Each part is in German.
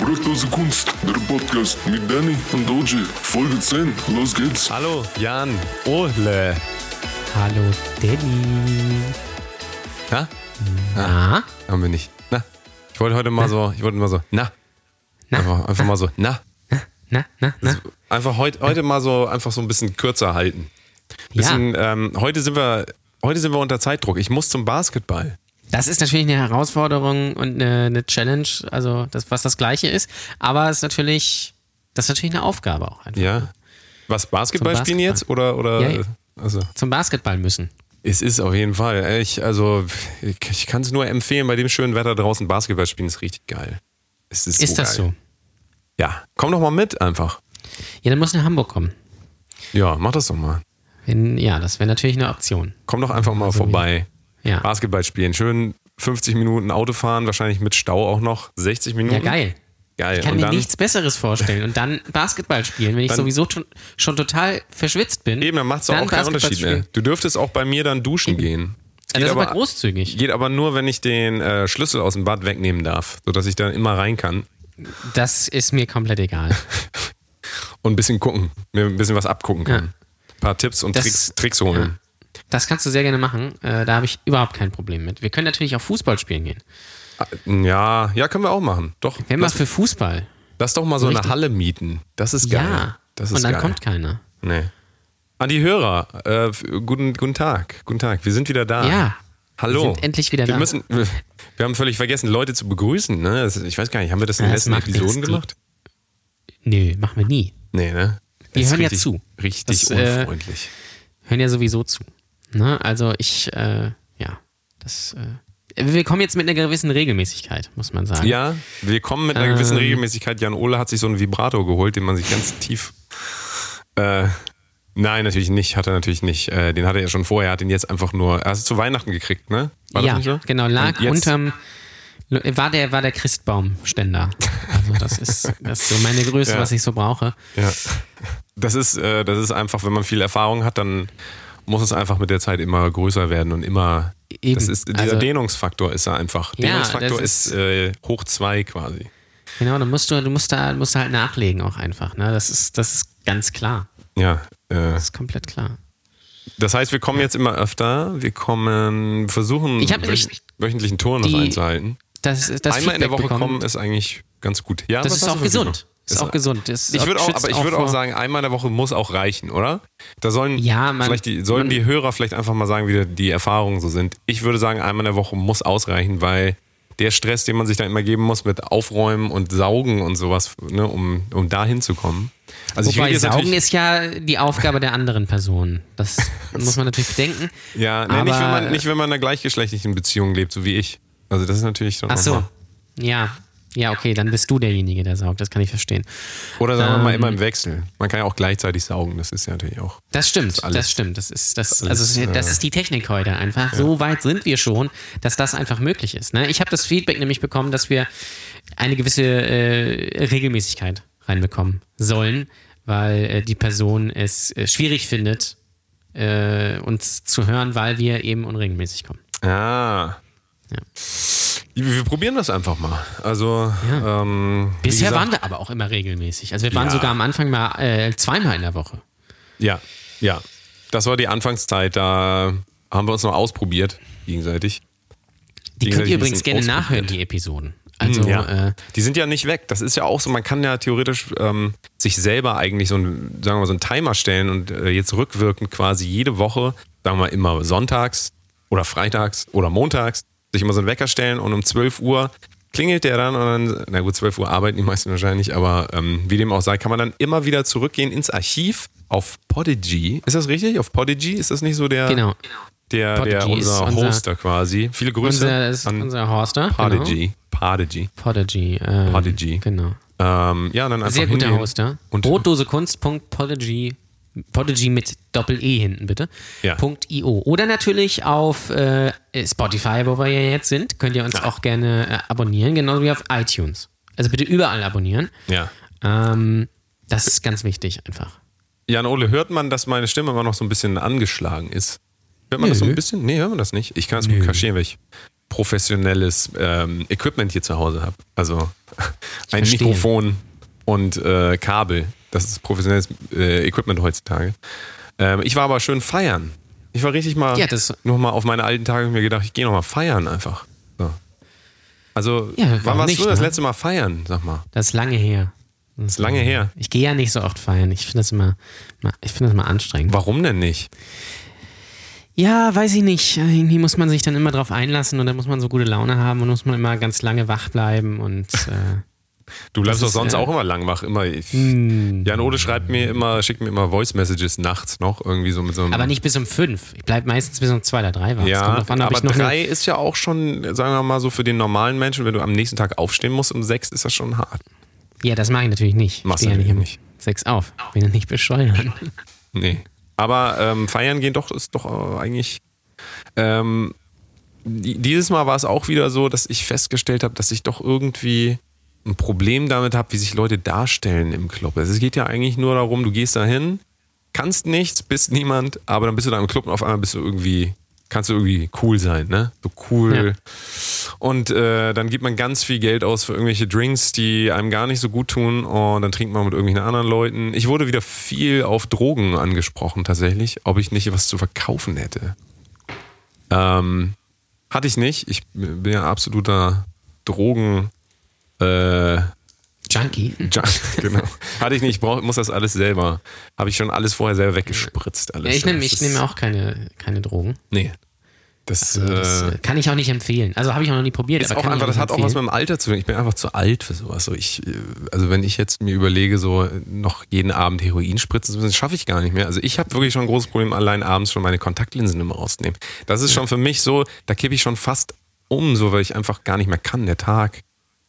Brotlose Kunst, der Podcast mit Danny und Oji. Folge 10. Los geht's. Hallo, Jan. Ole. Hallo Danny. Na? Na? Haben wir nicht. Na? Ich wollte heute mal so, ich wollte mal so, na. Na? Einfach, einfach mal so, na. Na, na, na? Einfach heute, heute mal so, einfach so ein bisschen kürzer halten. Bisschen, ähm, heute sind wir, heute sind wir unter Zeitdruck. Ich muss zum Basketball. Das ist natürlich eine Herausforderung und eine, eine Challenge, also das, was das Gleiche ist. Aber es ist natürlich, das ist natürlich eine Aufgabe auch einfach. Ja. Was, Basketball, Zum spielen jetzt? Oder, oder? Ja, ja. Also. Zum Basketball müssen. Es ist auf jeden Fall. Ich, also, ich, kann es nur empfehlen, bei dem schönen Wetter draußen Basketball spielen ist richtig geil. Es ist, Ist so das geil. so? Ja, komm doch mal mit einfach. Ja, dann muss nach Hamburg kommen. Ja, mach das doch mal. Wenn, ja, das wäre natürlich eine Option. Komm doch einfach mal vorbei. Ja. Basketball spielen. Schön 50 Minuten Auto fahren, wahrscheinlich mit Stau auch noch. 60 Minuten. Ja, geil. Geil. Ich kann Und mir dann, nichts Besseres vorstellen. Und dann Basketball spielen, wenn ich sowieso schon, schon total verschwitzt bin. eben, dann macht es auch keinen Unterschied mehr. Du dürftest auch bei mir dann duschen gehen. Es Ja, geht, das ist aber aber, großzügig. geht aber nur, wenn ich den äh, Schlüssel aus dem Bad wegnehmen darf, sodass ich dann immer rein kann Das ist mir komplett egal. und ein bisschen gucken, mir ein bisschen was abgucken kann. Ja. Ein paar Tipps und Das- Tricks, Tricks holen. Das kannst du sehr gerne machen. Äh, da habe ich überhaupt kein Problem mit. Wir können natürlich auch Fußball spielen gehen. Ja, ja, können wir auch machen. Doch. Wenn Lass, für Fußball. lass doch mal so eine Richtig. Halle mieten. Das ist geil. Ja. Das ist Und dann geil. kommt keiner. Nee. An die Hörer, äh, guten, guten Tag. Guten Tag. Wir sind wieder da. Ja. Hallo. Wir sind endlich wieder wir da. Müssen, wir wir haben völlig vergessen, Leute zu begrüßen. Ne? Das- Ich weiß gar nicht, haben wir das in den letzten Episoden die- gemacht? Nö, machen wir nie. Nee, ne? Wir Das ist hören ja zu. Richtig Das, äh, unfreundlich. Hören ja sowieso zu. Ne? Also ich, äh, ja, das. Äh, wir kommen jetzt mit einer gewissen Regelmäßigkeit, muss man sagen. ja, wir kommen mit einer gewissen ähm, Regelmäßigkeit. Jan Ole hat sich so einen Vibrator geholt, den man sich ganz tief. Äh, nein, natürlich nicht. Hat er natürlich nicht. Äh, den hatte er ja schon vorher. Er hat ihn jetzt einfach nur. Er hat es zu Weihnachten gekriegt, ne? War ja das nicht so? genau. Lag unterm. War der, war der Christbaumständer. Also das ist, das ist so meine Größe, Ja. was ich so brauche. Ja. Das ist, äh, das ist einfach, wenn man viel Erfahrung hat, dann muss es einfach mit der Zeit immer größer werden und immer. Eben. Das ist, dieser Also- Dehnungsfaktor ist da einfach. Ja, Dehnungsfaktor ist, ist- äh, hoch zwei quasi. Genau, dann musst du, du musst da, musst da halt nachlegen auch einfach. Ne? Das ist, das ist ganz klar. Ja. Äh, Das ist komplett klar. das heißt, wir kommen jetzt immer öfter. Wir kommen, versuchen Ich wöch nämlich wöchentlichen Turnus einzuhalten. Das, das Einmal in der Feedback Woche bekommen, kommen ist eigentlich ganz gut. Ja, Das ist auch Feedback? gesund. Ist auch gesund. Das Ich würde auch, aber ich würde auch sagen, einmal in der Woche muss auch reichen, oder? Da sollen Ja, man- vielleicht die, sollen man- die Hörer vielleicht einfach mal sagen, wie die Erfahrungen so sind. Ich würde sagen, einmal in der Woche muss ausreichen, weil der Stress, den man sich da immer geben muss mit Aufräumen und Saugen und sowas, ne, um, um da hinzukommen. Also ich Wobei Saugen ist ja die Aufgabe der anderen Person. Das muss man natürlich bedenken. ja, nee, nicht, wenn man, nicht wenn man in einer gleichgeschlechtlichen Beziehung lebt, so wie ich. Also das ist natürlich schon Ach so. Ja. Ja, okay, dann bist du derjenige, der saugt. Das kann ich verstehen. Oder sagen wir mal Ähm, immer im Wechsel. Man kann ja auch gleichzeitig saugen, das ist ja natürlich auch. Das stimmt, das, alles- stimmt. Das ist, das, alles, also, das ist die Technik heute einfach. So weit sind wir schon, dass das einfach möglich ist. Ne? Ich habe das Feedback nämlich bekommen, dass wir eine gewisse äh, Regelmäßigkeit reinbekommen sollen, weil äh, die Person es äh, schwierig findet, äh, uns zu hören, weil wir eben unregelmäßig kommen. Ah. Ja. Wir, probieren das einfach mal. Also, Ja. ähm, Bisher gesagt- waren wir aber auch immer regelmäßig. Also wir waren Ja. sogar am Anfang mal äh, zweimal in der Woche. Ja, ja. Das war die Anfangszeit, da haben wir uns noch ausprobiert, gegenseitig. Die könnt Gegenseitig ihr ein übrigens gerne nachhören, die Episoden. Also ja. äh, die sind ja nicht weg. Das ist ja auch so, man kann ja theoretisch ähm, sich selber eigentlich so ein, sagen wir mal, so einen Timer stellen und äh, jetzt rückwirkend quasi jede Woche, sagen wir mal immer sonntags oder freitags oder montags, sich immer so einen Wecker stellen und um 12 Uhr klingelt der dann und dann, na gut, 12 Uhr arbeiten die meisten wahrscheinlich, aber ähm, wie dem auch sei, kann man dann immer wieder zurückgehen ins Archiv auf Podigy. Ist das richtig? Auf Podigy? Ist das nicht so der, genau. der, der Podigy ist unser, unser- Hoster quasi? Viele Grüße Unser, ist an unser Horster. Podigy. Genau. Podigy. Podigy. Ähm, Podigy. Genau. Ähm, ja, dann einfach Sehr guter Hoster. Und Brotdosekunst.podigy Podigy mit Doppel-E hinten, bitte. Ja. .io. Oder natürlich auf äh, Spotify, wo wir ja jetzt sind. Könnt ihr uns Ja. auch gerne äh, abonnieren, genauso wie auf iTunes. Also bitte überall abonnieren. ja. Ähm, das ist ganz wichtig einfach. Jan Ole, hört man, dass meine Stimme immer noch so ein bisschen angeschlagen ist? Hört man das so ein Nö. bisschen? Nee, hört man das nicht. Ich kann es gut kaschieren, weil ich professionelles ähm, Equipment hier zu Hause habe. Also ein. Mikrofon und äh, Kabel. Das ist professionelles äh, Equipment heutzutage. Ähm, ich war aber schön feiern. Ich war richtig mal Ja, das- noch mal auf meine alten Tage mir gedacht, ich gehe noch mal feiern einfach. So. Also, Ja, wann warst nicht, du das ne? letzte Mal feiern, sag mal? Das ist lange her. Das ist lange her. Ich gehe ja nicht so oft feiern. Ich finde das immer, ich finde das immer anstrengend. Warum denn nicht? Ja, weiß ich nicht. Irgendwie muss man sich dann immer drauf einlassen und dann muss man so gute Laune haben und muss man immer ganz lange wach bleiben und äh, Du bleibst doch sonst äh, auch immer lang wach. Immer. Hm. Jan Ode schreibt mir immer, schickt mir immer Voice Messages nachts noch, irgendwie so mit so einem. aber nicht bis um fünf. Ich bleibe meistens bis um zwei oder drei wach. Ja, an, aber eine- drei ist ja auch schon, sagen wir mal so, für den normalen Menschen, wenn du am nächsten Tag aufstehen musst um sechs, ist das schon hart. Ja, das mache ich natürlich nicht. Machst du ja nicht um sechs auf. Bin ja nicht bescheuert. Nee. Aber ähm, feiern gehen doch ist doch äh, eigentlich. Ähm, die- dieses Mal war es auch wieder so, dass ich festgestellt habe, dass ich doch irgendwie ein Problem damit habe, wie sich Leute darstellen im Club. Also es geht ja eigentlich nur darum, du gehst da hin, kannst nichts, bist niemand, aber dann bist du da im Club und auf einmal bist du irgendwie, kannst du irgendwie cool sein, ne? So cool. Und äh, dann gibt man ganz viel Geld aus für irgendwelche Drinks, die einem gar nicht so gut tun und dann trinkt man mit irgendwelchen anderen Leuten. Ich wurde wieder viel auf Drogen angesprochen tatsächlich, ob ich nicht was zu verkaufen hätte. Ähm, hatte ich nicht. Ich bin ja absoluter Drogen. Äh, Junkie. Junk, genau. Hatte ich nicht, ich brauch, muss das alles selber. Habe ich schon alles vorher selber weggespritzt. Alles. Ja, ich nehme nehm auch keine, keine Drogen. Nee. Das, Also das äh, äh, kann ich auch nicht empfehlen. Also habe ich auch noch nie probiert. ist aber auch einfach, das hat auch was mit dem Alter zu tun. Ich bin einfach zu alt für sowas. So ich, äh, also wenn ich jetzt mir überlege, so noch jeden Abend Heroin spritzen zu müssen, schaffe ich gar nicht mehr. Also ich habe wirklich schon ein großes Problem, allein abends schon meine Kontaktlinsen immer rauszunehmen. Das ist schon für mich so, da kippe ich schon fast um, so weil ich einfach gar nicht mehr kann. Der Tag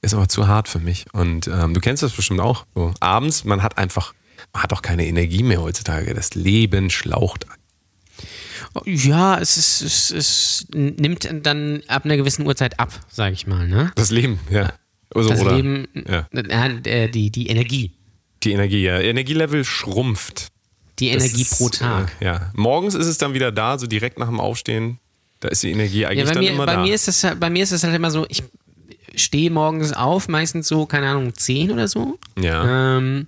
ist aber zu hart für mich. Und ähm, du kennst das bestimmt auch. So, abends, man hat einfach, man hat auch keine Energie mehr heutzutage. Das Leben schlaucht. Ja, es, ist, es, es nimmt dann ab einer gewissen Uhrzeit ab, sage ich mal. Ne? Das Leben, ja. Also, Das oder, Leben, ja. äh, die, die Energie. Die Energie, ja. Energielevel schrumpft. Die Energie ist, pro Tag. Äh, ja. Morgens ist es dann wieder da, so direkt nach dem Aufstehen. Da ist die Energie Ja, eigentlich bei dann mir, immer bei, da. mir ist das, bei mir ist das halt immer so, ich stehe morgens auf, meistens so, keine Ahnung, um 10 oder so. ja. Ähm,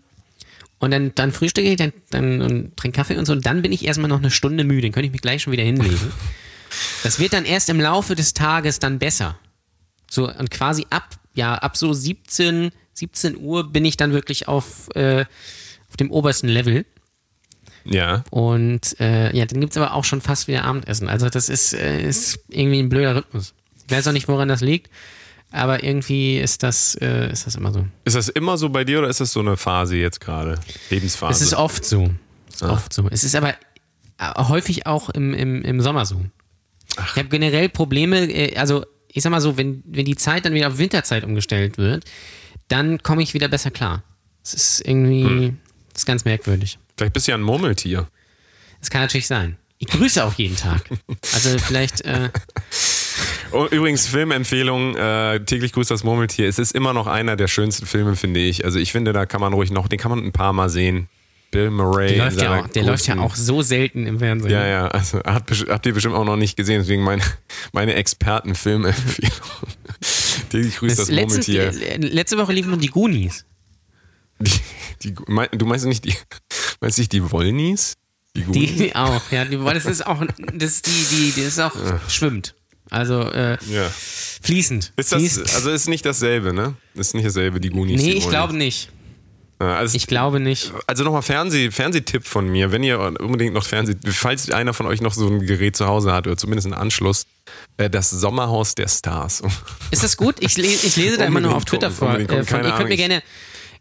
und dann, dann frühstücke ich, dann, dann und trinke Kaffee und so. Und dann bin ich erstmal noch eine Stunde müde. Dann könnte ich mich gleich schon wieder hinlegen. das wird dann erst im Laufe des Tages dann besser. So, und quasi ab, ja, ab so 17, 17 Uhr bin ich dann wirklich auf, äh, auf dem obersten Level. ja. Und äh, ja, dann gibt es aber auch schon fast wieder Abendessen. Also das ist, äh, ist irgendwie ein blöder Rhythmus. Ich weiß auch nicht, woran das liegt, aber irgendwie ist das, äh, ist das immer so. Ist das immer so bei dir oder ist das so eine Phase jetzt gerade? Lebensphase? Es ist oft so. Es ist Ah. oft so. Es ist aber äh, häufig auch im, im, im Sommer so. Ich habe generell Probleme, äh, also ich sag mal so, wenn, wenn die Zeit dann wieder auf Winterzeit umgestellt wird, dann komme ich wieder besser klar. Es ist irgendwie, Hm. das ist ganz merkwürdig. Vielleicht bist du ja ein Murmeltier. Das kann natürlich sein. Ich grüße auch jeden Tag. Also vielleicht, äh, übrigens, Filmempfehlung, äh, täglich grüßt das Murmeltier. Es ist immer noch einer der schönsten Filme, finde ich. Also ich finde, da kann man ruhig noch, den kann man ein paar Mal sehen. Bill Murray. der, läuft ja, auch, der läuft ja auch so selten im Fernsehen. Ja, ja, also hat, bes- habt ihr bestimmt auch noch nicht gesehen, deswegen meine, meine Expertenfilmempfehlung. täglich grüßt das, Das Murmeltier. äh, letzte Woche liefen noch die Goonies. Die, die, mein- du meinst nicht die, meinst nicht die Wollnies? Die? Die auch, ja. Die, das ist auch, das die, die, das ist auch schwimmt. Also äh, ja. fließend. Ist das, Fließt. also ist nicht dasselbe, ne? Ist nicht dasselbe, die Goonies. nee, die ich glaube nicht. Ja, also, Ich glaube nicht. also nochmal Fernseh, Fernsehtipp von mir, wenn ihr unbedingt noch Fernseh, falls einer von euch noch so ein Gerät zu Hause hat oder zumindest einen Anschluss, äh, das Sommerhaus der Stars. Ist das gut? Ich, le ich lese da immer nur auf Twitter gucken, vor. Äh, von, ihr könnt mir gerne,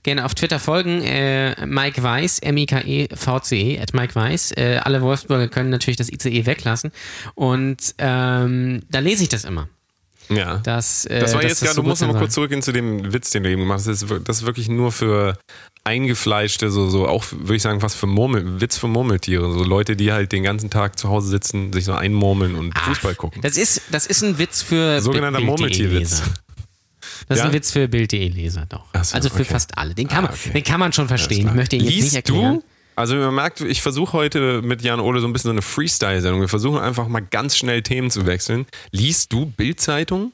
gerne auf Twitter folgen. Äh, Mike Weiß, M-I-K-E-V-C-E, at Mike Weiß. Äh, alle Wolfsburger können natürlich das ICE weglassen. Und ähm, da lese ich das immer. Ja. Dass, äh, Das war jetzt gerade, so du musst gut noch mal sein kurz zurückgehen zu dem Witz, den du eben gemacht hast. Das ist, das ist wirklich nur für eingefleischte, so, so auch, würde ich sagen, fast für Murmel, Witz für Murmeltiere. So Leute, die halt den ganzen Tag zu Hause sitzen, sich so einmurmeln und Fußball gucken. Das ist, das ist ein Witz für Sogenannter Murmeltierwitz. Das ist Ja? ein Witz für Bild.de Leser, doch. So, also für okay. fast alle. Den kann, Ah, man, okay. den kann man schon verstehen. Ich möchte ihn jetzt Liest nicht erklären. du? Also man merkt, ich versuche heute mit Jan Ole so ein bisschen so eine Freestyle-Sendung. Wir versuchen einfach mal ganz schnell Themen zu wechseln. Liest du Bild-Zeitung?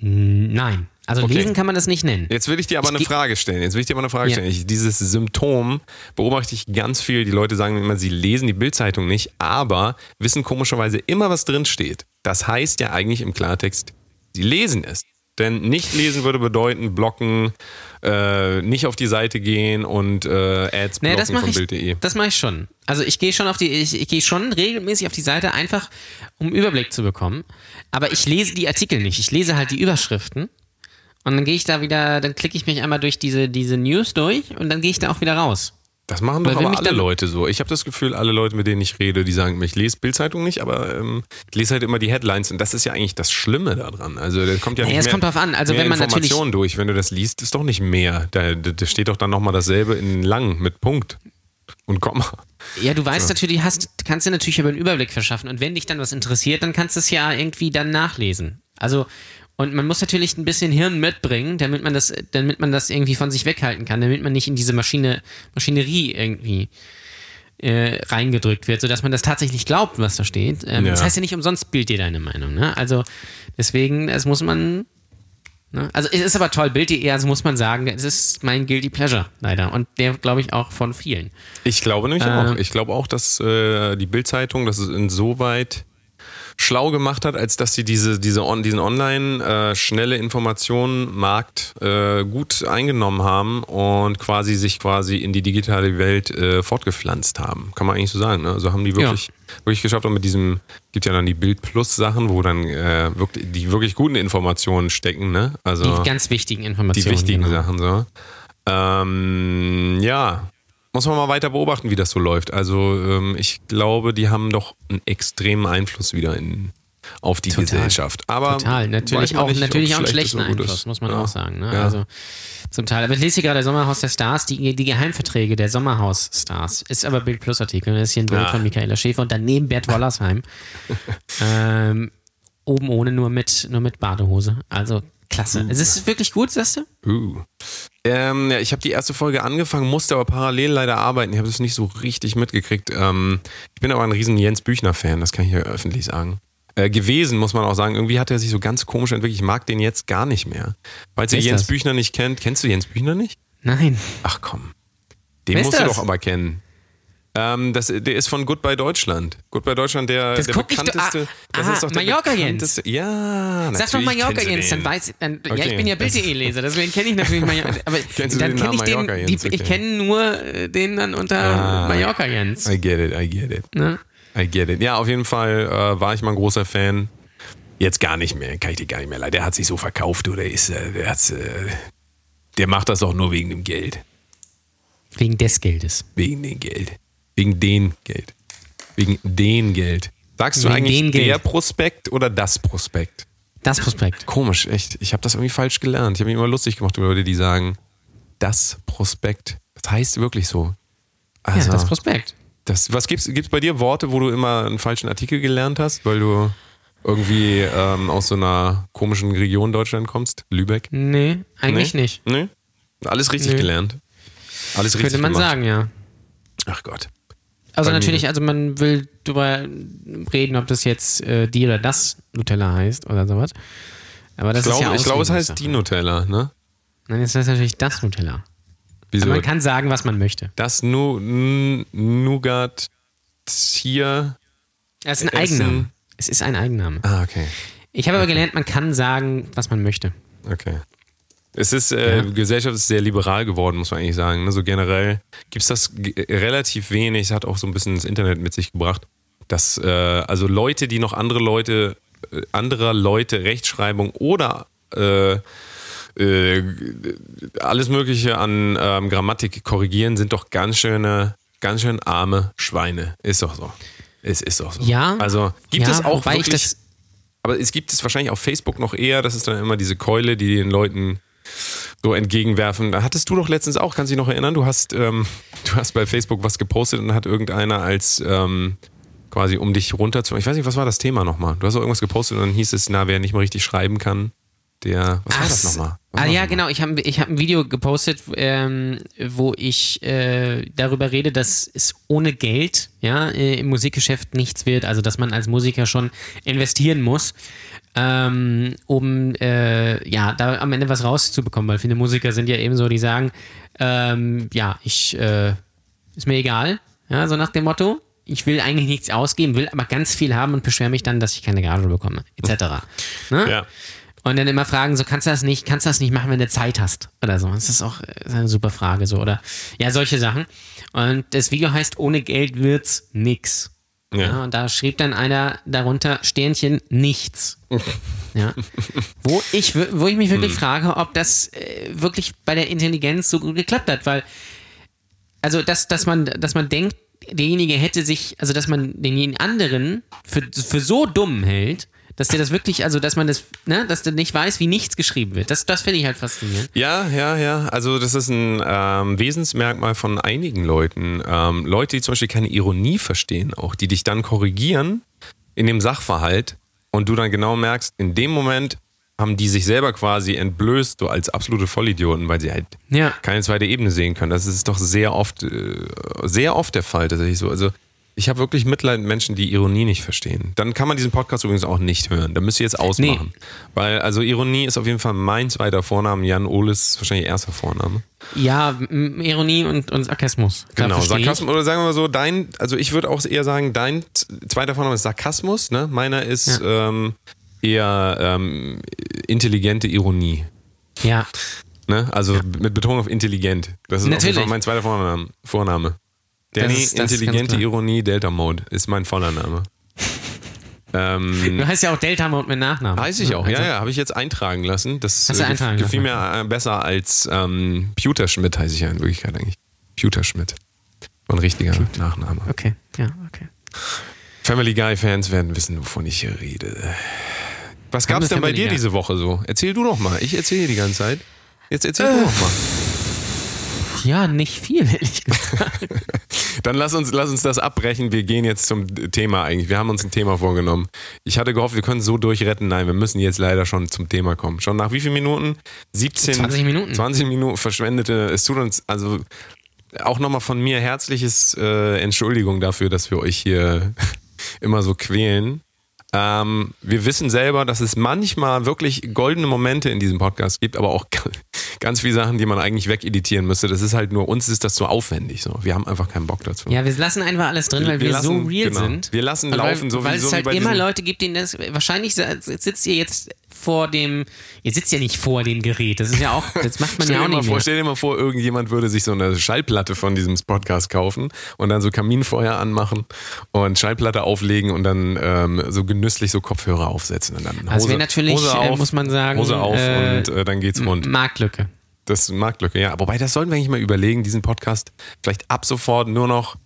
Nein. Also Okay. lesen kann man das nicht nennen. Jetzt will ich dir aber Ich eine Frage stellen. Jetzt will ich dir aber eine Frage Ja. stellen. Ich, dieses Symptom beobachte ich ganz viel. Die Leute sagen immer, sie lesen die Bildzeitung nicht, aber wissen komischerweise immer, was drin steht. Das heißt ja eigentlich im Klartext, sie lesen es. Denn nicht lesen würde bedeuten, blocken, äh, nicht auf die Seite gehen und äh, Ads blocken das mache von ich, Bild.de. das mache ich schon. Also ich gehe schon auf die, ich, ich gehe schon regelmäßig auf die Seite, einfach um Überblick zu bekommen. Aber ich lese die Artikel nicht. Ich lese halt die Überschriften. Und dann gehe ich da wieder, dann klicke ich mich einmal durch diese, diese News durch und dann gehe ich da auch wieder raus. Das machen doch aber alle Leute so. Ich habe das Gefühl, alle Leute, mit denen ich rede, die sagen mir, ich lese Bildzeitung nicht, aber ähm, ich lese halt immer die Headlines und das ist ja eigentlich das Schlimme daran. Also da kommt ja Naja, nicht mehr, kommt drauf an. Also mehr wenn man Informationen durch. Wenn du das liest, ist doch nicht mehr. Da, da, steht doch dann nochmal dasselbe in lang mit Punkt und Komma. Ja, du weißt natürlich, hast, kannst dir natürlich über einen Überblick verschaffen und wenn dich dann was interessiert, dann kannst du es ja irgendwie dann nachlesen. Also, und man muss natürlich ein bisschen Hirn mitbringen, damit man das, damit man das irgendwie von sich weghalten kann, damit man nicht in diese Maschine, Maschinerie irgendwie äh, reingedrückt wird, sodass man das tatsächlich glaubt, was da steht. Ähm, Ja. Das heißt ja nicht umsonst Bild dir deine Meinung. Ne? Also deswegen, das muss man. Ne? Also es ist aber toll, Bild.de, also muss man sagen, es ist mein Guilty Pleasure, leider. Und der, glaube ich, auch von vielen. Ich glaube nämlich Äh. auch. Ich glaube auch, dass äh, die Bildzeitung das ist insoweit schlau gemacht hat, als dass sie diese, diese on, diesen online äh, schnelle Informationenmarkt äh, gut eingenommen haben und quasi sich quasi in die digitale Welt äh, fortgepflanzt haben. Kann man eigentlich so sagen. Ne? Also haben die wirklich, wirklich geschafft und mit diesem, gibt ja dann die Bild Plus Sachen, wo dann äh, wirklich, die wirklich guten Informationen stecken. Ne? Also Die ganz wichtigen die Informationen. wichtigen genau. Sachen so. Ähm, ja, muss man mal weiter beobachten, wie das so läuft. Also ähm, ich glaube, die haben doch einen extremen Einfluss wieder in, auf die Total. Gesellschaft. Aber Total, natürlich auch, nicht, natürlich auch einen schlechten. Einfluss, muss man Ja. auch sagen. Ne? Ja. Also zum Teil. Aber ich lese hier gerade Sommerhaus der Stars, die, die Geheimverträge der Sommerhaus-Stars. Ist aber Bild Plus Artikel. Das ist hier ein Bild Ah. von Michaela Schäfer und daneben Bert Wollersheim. ähm, oben ohne, nur mit, nur mit Badehose. Also klasse. Es ist wirklich gut, sagst du? Uh. Ähm, ja, ich habe die erste Folge angefangen, musste aber parallel leider arbeiten. Ich habe das nicht so richtig mitgekriegt. Ähm, ich bin aber ein riesen Jens Büchner-Fan, das kann ich ja öffentlich sagen. Äh, gewesen, muss man auch sagen. Irgendwie hat er sich so ganz komisch entwickelt. Ich mag den jetzt gar nicht mehr. Falls ihr Wer ist Jens das? Büchner nicht kennt, kennst du Jens Büchner nicht? Nein. Ach komm. Den musst du doch aber kennen. Ähm, das, der ist von Goodbye Deutschland. Goodbye Deutschland, der, Das der guck ich bekannteste. ah, das ah, ist doch der Mallorca Jens. bekannteste. Ja, Sag doch Mallorca Jens, dann weiß dann, Ja, Okay. ich bin ja Bild.de-Leser, deswegen kenne ich natürlich Mallorca. Aber Kennst dann kenne ich den, die, Jens? ich Okay. kenne nur äh, den dann unter Ah. Mallorca Jens. I get it, I get it. Ne? I get it. Ja, auf jeden Fall äh, war ich mal ein großer Fan. Jetzt gar nicht mehr, kann ich dir gar nicht mehr leiden. Der hat sich so verkauft oder ist, äh, der, äh, der macht das auch nur wegen dem Geld. Wegen des Geldes. Wegen dem Geld. Wegen den Geld. Wegen den Geld. Sagst du Wegen eigentlich den Geld. der Prospekt oder das Prospekt? Das Prospekt. Komisch, echt. Ich habe das irgendwie falsch gelernt. Ich habe mich immer lustig gemacht über Leute, die sagen, das Prospekt. Das heißt wirklich so. Also, ja, das Prospekt. das, was gibt's, gibt's bei dir Worte, wo du immer einen falschen Artikel gelernt hast, weil du irgendwie ähm, aus so einer komischen Region Deutschland kommst? Lübeck? Nee, eigentlich nee? nicht. Nee? Alles richtig Nö. gelernt. Alles richtig Könnte man gemacht. sagen, ja. Ach Gott. Also natürlich, also man will drüber reden, ob das jetzt äh, die oder das Nutella heißt oder sowas. Aber das Ich ist glaube, ja ich glaube, es heißt die Nutella, ne? Nein, das heißt natürlich das Nutella. Wieso? Aber man kann sagen, was man möchte. das nu Nougat Tier. Es ist ein Essen. Eigenname. Es ist ein Eigenname. Ah, okay. Ich habe aber gelernt, man kann sagen, was man möchte. Okay. Es ist, äh, Ja. Gesellschaft ist sehr liberal geworden, muss man eigentlich sagen. Ne? So generell gibt es das relativ wenig. Es hat auch so ein bisschen das Internet mit sich gebracht, dass äh, also Leute, die noch andere Leute, äh, anderer Leute Rechtschreibung oder äh, äh, alles Mögliche an ähm, Grammatik korrigieren, sind doch ganz schöne, ganz schön arme Schweine. Ist doch so. Es ist doch so. Ja. Also gibt ja, es auch wirklich aber es gibt es wahrscheinlich auf Facebook noch eher, das ist dann immer diese Keule, die den Leuten so entgegenwerfen. Da hattest du doch letztens auch, kannst du dich noch erinnern, du hast, ähm, du hast bei Facebook was gepostet und hat irgendeiner als ähm, quasi um dich runter zu. Ich weiß nicht, was war das Thema nochmal? Du hast auch irgendwas gepostet und dann hieß es, na, wer nicht mal richtig schreiben kann, der, was war das Ach, nochmal? Was Ah ja, genau. Ich habe ich hab ein Video gepostet, ähm, wo ich äh, darüber rede, dass es ohne Geld ja, äh, im Musikgeschäft nichts wird. Also, dass man als Musiker schon investieren muss, ähm, um äh, ja, da am Ende was rauszubekommen. Weil viele Musiker sind ja eben so, die sagen, ähm, ja, ich, äh, ist mir egal, ja, so nach dem Motto. Ich will eigentlich nichts ausgeben, will aber ganz viel haben und beschwere mich dann, dass ich keine Gage bekomme, etc. Ne? Ja. Und dann immer fragen, so kannst du das nicht, kannst du das nicht machen, wenn du Zeit hast oder so. Das ist auch äh, eine super Frage so oder ja solche Sachen. Und das Video heißt ohne Geld wird's nix. Ja. Ja. und da schrieb dann einer darunter Sternchen nichts. ja. Wo ich wo ich mich wirklich frage, ob das äh, wirklich bei der Intelligenz so gut geklappt hat, weil also dass, dass man dass man denkt, derjenige hätte sich, also dass man denjenigen anderen für, für so dumm hält, dass der das wirklich, also dass man das, ne, dass der nicht weiß, wie nichts geschrieben wird. Das, das finde ich halt faszinierend. Ja, ja, ja. Also das ist ein ähm, Wesensmerkmal von einigen Leuten. Ähm, Leute, die zum Beispiel keine Ironie verstehen, auch die dich dann korrigieren in dem Sachverhalt und du dann genau merkst, in dem Moment haben die sich selber quasi entblößt, so als absolute Vollidioten, weil sie halt Ja. keine zweite Ebene sehen können. Das ist doch sehr oft, äh, sehr oft der Fall tatsächlich so. Also ich habe wirklich Mitleid mit Menschen, die Ironie nicht verstehen. Dann kann man diesen Podcast übrigens auch nicht hören. Da müsst ihr jetzt ausmachen. Weil, also Ironie ist auf jeden Fall mein zweiter Vorname. Jan Oles ist wahrscheinlich erster Vorname. Ja, Ironie und, und Sarkasmus. Genau. Sarkasmus, oder sagen wir mal so, dein, also ich würde auch eher sagen, dein zweiter Vorname ist Sarkasmus, ne? Meiner ist ähm, eher ähm, intelligente Ironie. Ja. Ne? Also mit Betonung auf intelligent. Das ist auf jeden Natürlich. Fall mein zweiter Vorname. Vorname. Danny, ist- das ist intelligente ganz klar. Ironie, Delta Mode ist mein voller Name. ähm, Du heißt ja auch Delta Mode mit Nachnamen. weiß ich auch, ja, Also, ja, habe ich jetzt eintragen lassen. Das Hast du äh, gef- eintragen gefiel lassen? mir äh, besser als ähm, Pewter Schmidt, heiße ich ja in Wirklichkeit eigentlich. Pewter Schmidt. Ein richtiger Nachname. Okay, ja, okay. Family Guy-Fans werden wissen, wovon ich hier rede. Was gab's Haben wir denn bei Family dir Guy? diese Woche so? Erzähl du doch mal. Ich erzähle die ganze Zeit. Jetzt erzähl Äh. du doch mal. Ja, nicht viel, ehrlich gesagt. Dann lass uns, lass uns das abbrechen. Wir gehen jetzt zum Thema eigentlich. Wir haben uns ein Thema vorgenommen. Ich hatte gehofft, wir können so durchretten. Nein, wir müssen jetzt leider schon zum Thema kommen. Schon nach wie vielen Minuten? 17. 20 Minuten. 20 Minuten verschwendete. Es tut uns, also auch nochmal von mir herzliches äh, Entschuldigung dafür, dass wir euch hier immer so quälen. Ähm, wir wissen selber, dass es manchmal wirklich goldene Momente in diesem Podcast gibt, aber auch ganz viele Sachen, die man eigentlich wegeditieren müsste. Das ist halt nur, uns ist das so aufwendig. So. Wir haben einfach keinen Bock dazu. Ja, wir lassen einfach alles drin, weil Wir wir, so lassen- real genau. sind. Wir lassen laufen, weil, so wie- weil so es wie halt immer Leute gibt, denen das. Wahrscheinlich sitzt ihr jetzt vor dem. Ihr sitzt ja nicht vor dem Gerät. Das ist ja auch. Das macht man ja auch nicht vor, mehr. stell dir mal vor, irgendjemand würde sich so eine Schallplatte von diesem Podcast kaufen und dann so Kaminfeuer anmachen und Schallplatte auflegen und dann ähm, so genüsslich so Kopfhörer aufsetzen. Und dann Also Hose, wäre natürlich, Hose äh, auf, muss man sagen, Hose auf äh, und äh, dann geht's rund. Marktlücke. Das ist Marktlücke, ja. Wobei, das sollten wir eigentlich mal überlegen, diesen Podcast vielleicht ab sofort nur noch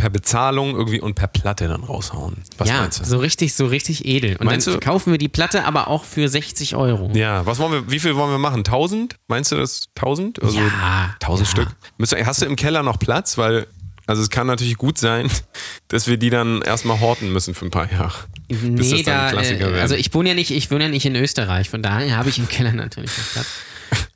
per Bezahlung irgendwie und per Platte dann raushauen. Was ja, meinst du? so richtig, so richtig edel. Und Meinst dann du- verkaufen wir die Platte aber auch für 60 Euro. Ja, was wollen wir, wie viel wollen wir machen? 1000? Meinst du das 1000? Also Ja, 1000 ja. Stück. Müsst Hast du im Keller noch Platz? Weil, also es kann natürlich gut sein, dass wir die dann erstmal horten müssen für ein paar Jahre. Nee, da, äh, also ich wohne ja nicht, ich wohne ja nicht in Österreich, von daher habe ich im Keller natürlich noch Platz.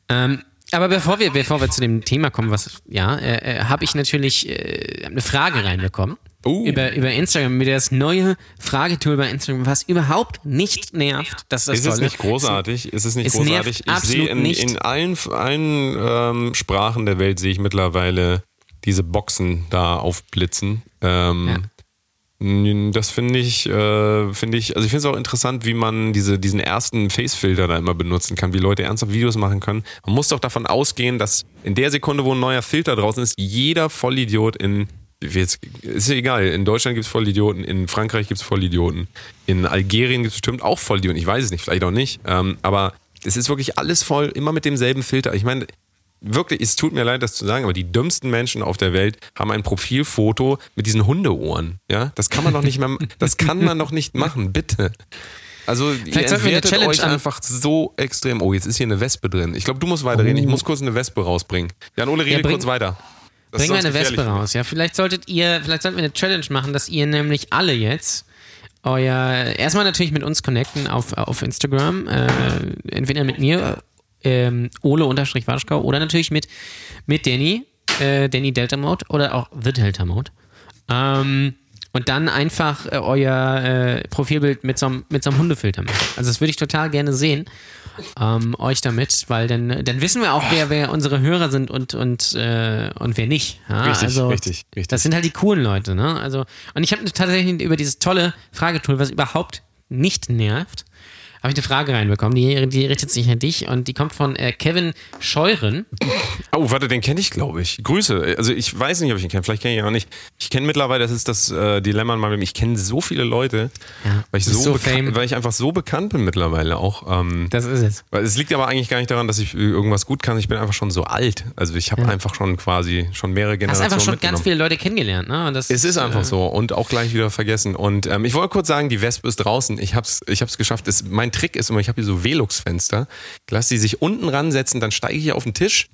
ähm, aber bevor wir, bevor wir zu dem Thema kommen, was, ja, äh, äh, habe ich natürlich äh, eine Frage reinbekommen. Oh. Über, über Instagram, mit das neue Fragetool bei Instagram, was überhaupt nicht nervt. Das ist das ist es nicht großartig? Ist es nicht Es großartig? Ich sehe in, in allen, allen ähm, Sprachen der Welt sehe ich mittlerweile diese Boxen da aufblitzen. Ähm, n- Das finde ich, äh, finde ich, also ich finde es auch interessant, wie man diese, diesen ersten Face-Filter da immer benutzen kann, wie Leute ernsthaft Videos machen können. Man muss doch davon ausgehen, dass in der Sekunde, wo ein neuer Filter draußen ist, jeder Vollidiot in Jetzt, ist ja egal, in Deutschland gibt es Vollidioten, in Frankreich gibt es Vollidioten, in Algerien gibt es bestimmt auch Vollidioten, ich weiß es nicht, vielleicht auch nicht, ähm, aber es ist wirklich alles voll, immer mit demselben Filter. Ich meine, wirklich, es tut mir leid, das zu sagen, aber die dümmsten Menschen auf der Welt haben ein Profilfoto mit diesen Hundeohren. Ja, das kann man doch nicht mehr, das kann man doch nicht machen, bitte. Also ihr sollten wir eine entwertet euch einfach so extrem. Oh, jetzt ist hier eine Wespe drin. Ich glaube, du musst weiterreden. Ich muss kurz eine Wespe rausbringen. Jan Ole, rede Oh. bring- kurz weiter. Das Bring ist mal sonst eine Wespe raus, ja. Vielleicht solltet ihr, vielleicht sollten wir eine Challenge machen, dass ihr nämlich alle jetzt euer, erstmal natürlich mit uns connecten auf, auf Instagram, äh, entweder mit mir, ähm, Ole-Waschkau oder natürlich mit, mit Danny, äh, Danny Delta Mode oder auch The Delta Mode. Ähm, und dann einfach äh, euer äh, Profilbild mit so, einem, mit so einem Hundefilter machen. Also das würde ich total gerne sehen, ähm, euch damit, weil dann, dann wissen wir auch, wer, wer unsere Hörer sind und, und, äh, und wer nicht. Ja, Richtig, also, richtig, richtig. Das sind halt die coolen Leute. Ne? Also, und ich habe tatsächlich über dieses tolle Fragetool, was überhaupt nicht nervt, habe ich eine Frage reinbekommen, die, die richtet sich an dich und die kommt von äh, Kevin Scheuren. Oh, warte, den kenne ich, glaube ich. Grüße. Also ich weiß nicht, ob ich ihn kenne. Vielleicht kenne ich ihn auch nicht. Ich kenne mittlerweile, das ist das äh, Dilemma in meinem Leben. Ich kenne so viele Leute, Ja, weil, ich so so weil ich einfach so bekannt bin mittlerweile auch. Ähm, Das ist es. es liegt aber eigentlich gar nicht daran, dass ich irgendwas gut kann. Ich bin einfach schon so alt. Also ich habe einfach schon quasi schon mehrere Hast Generationen einfach schon ganz viele Leute kennengelernt. Ne? Und das, Es ist einfach äh, so und auch gleich wieder vergessen. Und ähm, ich wollte kurz sagen, die Wespe ist draußen. Ich hab's, ich hab's geschafft. Es, mein Trick ist immer, ich habe hier so Velux-Fenster. Lasse die sich unten ransetzen, dann steige ich hier auf den Tisch.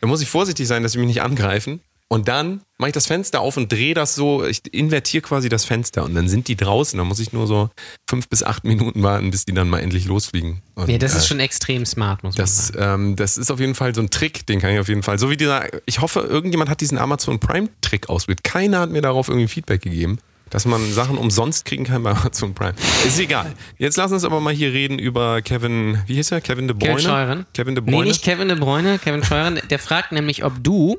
Da muss ich vorsichtig sein, dass sie mich nicht angreifen. Und dann mache ich das Fenster auf und drehe das so, ich invertiere quasi das Fenster und dann sind die draußen. Da muss ich nur so fünf bis acht Minuten warten, bis die dann mal endlich losfliegen. Und, Ja, das ist äh, schon extrem smart, muss man das, sagen. ähm, das ist auf jeden Fall so ein Trick, den kann ich auf jeden Fall. So wie dieser, ich hoffe, irgendjemand hat diesen Amazon Prime-Trick ausprobiert. Keiner hat mir darauf irgendwie Feedback gegeben, dass man Sachen umsonst kriegen kann bei Amazon Prime. Ist egal. Jetzt lass uns aber mal hier reden über Kevin, wie hieß er? Kevin de Bruyne? Kevin Scheuren. Kevin de Nee, Bruyne. nicht Kevin de Bruyne, Kevin Scheuren. Der fragt nämlich, ob du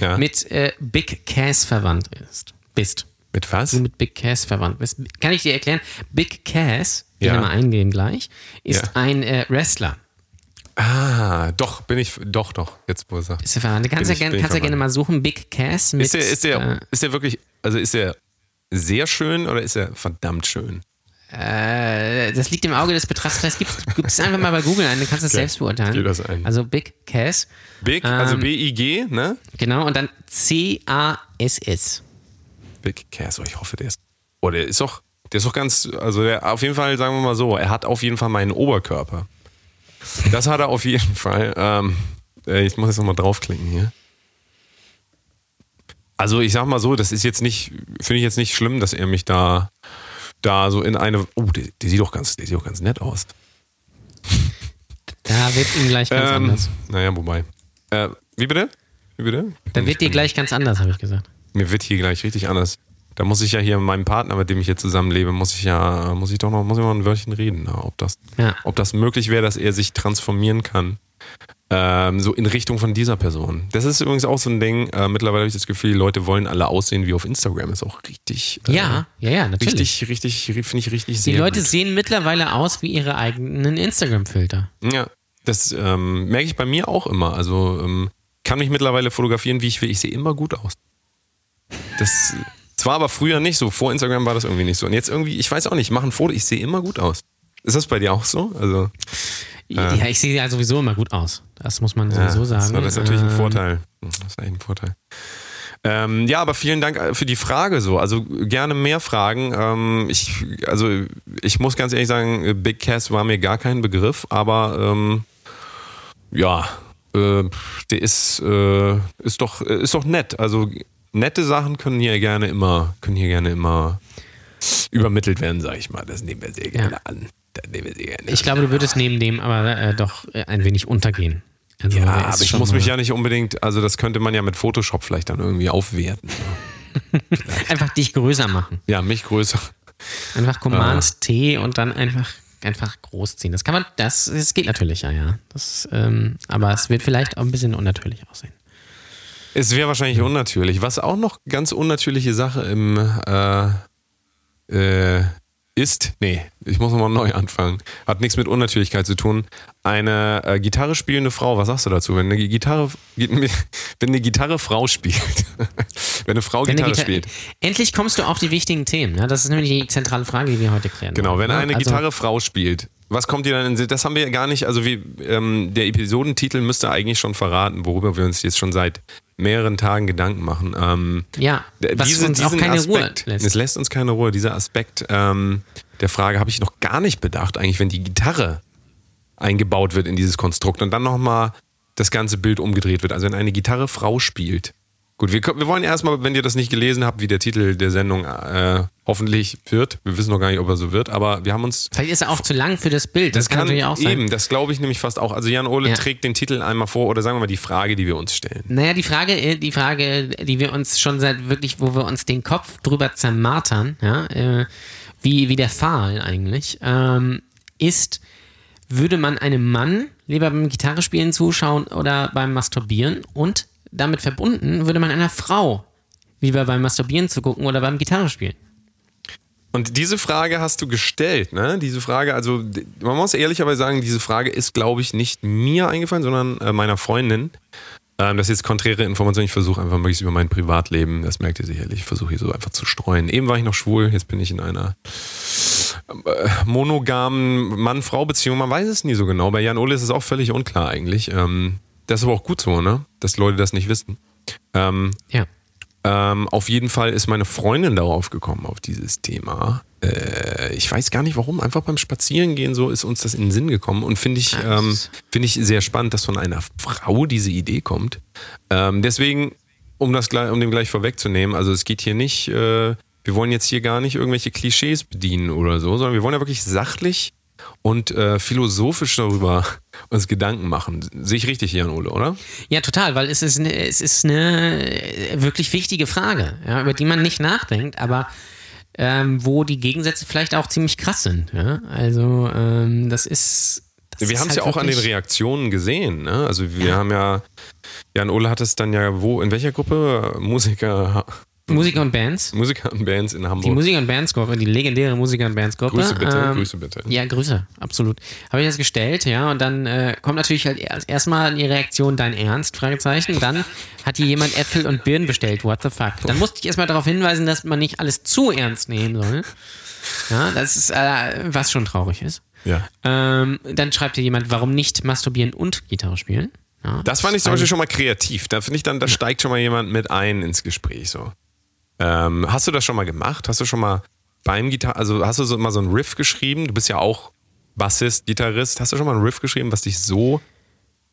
ja. mit äh, Big Cass verwandt ist. bist. Mit was? Du mit Big Cass verwandt bist. Kann ich dir erklären? Big Cass, Ja. wir mal eingehen gleich, ist Ja. ein äh, Wrestler. Ah, doch, bin ich, doch, doch, jetzt wo er sagt. Ist der verwandt. Du kannst Bin ja, ich- gern, bin ich kannst ja gerne mal suchen. Big Cass mit. Ist der, ist der, äh, ist der wirklich, also ist der sehr schön oder ist er verdammt schön? Äh, das liegt im Auge des Betrachters. Gib gib es einfach mal bei Google ein, dann kannst du es Okay, selbst beurteilen. ich das ein. Also Big Cass. Big, also Ähm, B-I-G, ne? Genau, und dann C-A-S-S. Big Cass, oh, ich hoffe, der ist. Oh, der ist doch, der ist doch ganz, also der, auf jeden Fall, sagen wir mal so, er hat auf jeden Fall meinen Oberkörper. Das hat er auf jeden Fall. Ähm, äh, ich muss jetzt nochmal draufklicken hier. Also ich sag mal so, das ist jetzt nicht, finde ich jetzt nicht schlimm, dass er mich da, da so in eine, oh, der, der sieht doch ganz, der sieht doch ganz nett aus. Da wird ihm gleich ganz Ähm, anders. naja, wobei. Äh, wie bitte? Wie bitte? Da wird dir gleich ganz anders, habe ich gesagt. Mir wird hier gleich richtig anders. Da muss ich ja hier mit meinem Partner, mit dem ich hier zusammenlebe, muss ich ja, muss ich doch noch, muss ich mal ein Wörtchen reden, ob das, Ja. ob das möglich wäre, dass er sich transformieren kann. Ähm, so in Richtung von dieser Person. Das ist übrigens auch so ein Ding. Äh, mittlerweile habe ich das Gefühl, die Leute wollen alle aussehen wie auf Instagram. Ist auch richtig. Äh, Ja, ja, ja, natürlich. Richtig, richtig, finde ich richtig Die sehr. Leute gut. sehen mittlerweile aus wie ihre eigenen Instagram-Filter. Ja, das ähm, merke ich bei mir auch immer. Also ähm, kann mich mittlerweile fotografieren, wie ich will. Ich sehe immer gut aus. Das, das war aber früher nicht so. Vor Instagram war das irgendwie nicht so. Und jetzt irgendwie, ich weiß auch nicht, ich mache ein Foto, ich sehe immer gut aus. Ist das bei dir auch so? Also, Ja, ich sehe ja sowieso immer gut aus. Das muss man sowieso ja, sagen. Das ist natürlich ein Ähm, Vorteil. Das ist eigentlich ein Vorteil. Ähm, ja, aber vielen Dank für die Frage so. Also gerne mehr Fragen. Ähm, ich, also ich muss ganz ehrlich sagen, Big Cass war mir gar kein Begriff, aber ähm, ja, äh, der ist, äh, ist doch, ist doch nett. Also nette Sachen können hier gerne immer, können hier gerne immer übermittelt werden, sag ich mal. Das nehmen wir sehr gerne an. Das nehmen wir gerne Ich glaube, du würdest neben dem aber äh, doch äh, ein wenig untergehen. Also, Ja, ist aber ich muss mich ja nicht unbedingt, also das könnte man ja mit Photoshop vielleicht dann irgendwie aufwerten. Einfach dich größer machen. Ja, mich größer. Einfach Command Ah. T und dann einfach, einfach groß ziehen. Das kann man, das, das geht natürlich, ja, ja. Das, ähm, aber es wird vielleicht auch ein bisschen unnatürlich aussehen. Es wäre wahrscheinlich unnatürlich. Was auch noch ganz unnatürliche Sache im äh, äh, ist, nee, ich muss nochmal neu anfangen. Hat nichts mit Unnatürlichkeit zu tun. Eine äh, Gitarre spielende Frau, was sagst du dazu? Wenn eine Gitarre, wenn eine Gitarre Frau spielt, wenn eine Frau Wenn Gitarre eine spielt, Endlich kommst du auf die wichtigen Themen. Ne? Das ist nämlich die zentrale Frage, die wir heute klären. Genau, wollen, wenn ne? eine Also, Gitarre Frau spielt, was kommt dir dann in den Sinn? Das haben wir ja gar nicht, also wie, ähm, der Episodentitel müsste eigentlich schon verraten, worüber wir uns jetzt schon seit mehreren Tagen Gedanken machen. Ähm, Ja, was diese, uns auch keine Ruhe Aspekt, lässt. Es lässt uns keine Ruhe. Dieser Aspekt ähm, der Frage habe ich noch gar nicht bedacht, eigentlich, wenn die Gitarre eingebaut wird in dieses Konstrukt und dann nochmal das ganze Bild umgedreht wird. Also wenn eine Gitarre Frau spielt, Gut, wir, wir wollen erstmal, wenn ihr das nicht gelesen habt, wie der Titel der Sendung äh, hoffentlich wird. Wir wissen noch gar nicht, ob er so wird, aber wir haben uns. Vielleicht ist er auch zu lang für das Bild. Das, das kann, natürlich auch sein. Eben, das glaube ich nämlich fast auch. Also Jan Ole ja. trägt den Titel einmal vor oder sagen wir mal die Frage, die wir uns stellen. Naja, die Frage, äh, die Frage, die wir uns schon seit wirklich, wo wir uns den Kopf drüber zermartern, ja, äh, wie, wie der Pfahl eigentlich, ähm, ist, würde man einem Mann lieber beim Gitarrespielen zuschauen oder beim Masturbieren und damit verbunden würde man einer Frau lieber beim Masturbieren zu gucken oder beim Gitarrespielen. Und diese Frage hast du gestellt, ne? Diese Frage, also man muss ehrlicherweise sagen, diese Frage ist, glaube ich, nicht mir eingefallen, sondern äh, meiner Freundin. Ähm, das ist jetzt konträre Information. Ich versuche einfach möglichst über mein Privatleben, das merkt ihr sicherlich, ich versuche hier so einfach zu streuen. Eben war ich noch schwul, jetzt bin ich in einer äh, monogamen Mann-Frau-Beziehung. Man weiß es nie so genau. Bei Jan Ole ist es auch völlig unklar eigentlich. Ähm, das ist aber auch gut so, ne? Dass Leute das nicht wissen. Ähm, ja. Ähm, auf jeden Fall ist meine Freundin darauf gekommen, auf dieses Thema. Äh, ich weiß gar nicht warum, einfach beim Spazierengehen so ist uns das in den Sinn gekommen und finde ich, ähm, find ich sehr spannend, dass von einer Frau diese Idee kommt. Ähm, deswegen, um, das gleich, um dem gleich vorwegzunehmen, also es geht hier nicht, äh, wir wollen jetzt hier gar nicht irgendwelche Klischees bedienen oder so, sondern wir wollen ja wirklich sachlich und äh, philosophisch darüber uns Gedanken machen. Sehe ich richtig, Jan Ole, oder? Ja, total, weil es ist eine, es ist eine wirklich wichtige Frage, ja, über die man nicht nachdenkt, aber ähm, wo die Gegensätze vielleicht auch ziemlich krass sind. Ja? Also ähm, das ist. Das wir haben es halt ja auch an den Reaktionen gesehen. Ne? Also wir ja. haben ja, Jan Ole hat es dann ja wo, in welcher Gruppe? Musiker Musiker und Bands. Musiker und Bands in Hamburg. Die Musiker und Bands Gruppe, die legendäre Musiker und Bands Gruppe. Grüße bitte, ähm, Grüße bitte. Ja, Grüße, absolut. Habe ich das gestellt, ja, und dann äh, kommt natürlich halt erstmal die Reaktion dein Ernst, Fragezeichen. Dann hat hier jemand Äpfel und Birnen bestellt, what the fuck. Dann musste ich erstmal darauf hinweisen, dass man nicht alles zu ernst nehmen soll. Ja, das ist, äh, was schon traurig ist. Ja. Ähm, dann schreibt hier jemand, warum nicht masturbieren und Gitarre spielen? Ja, das fand ich zum Beispiel schon mal kreativ. Da finde ich dann, da steigt schon mal jemand mit ein ins Gespräch so. Ähm, hast du das schon mal gemacht? Hast du schon mal beim Gitarre, also hast du so mal so einen Riff geschrieben? Du bist ja auch Bassist, Gitarrist. Hast du schon mal einen Riff geschrieben, was dich so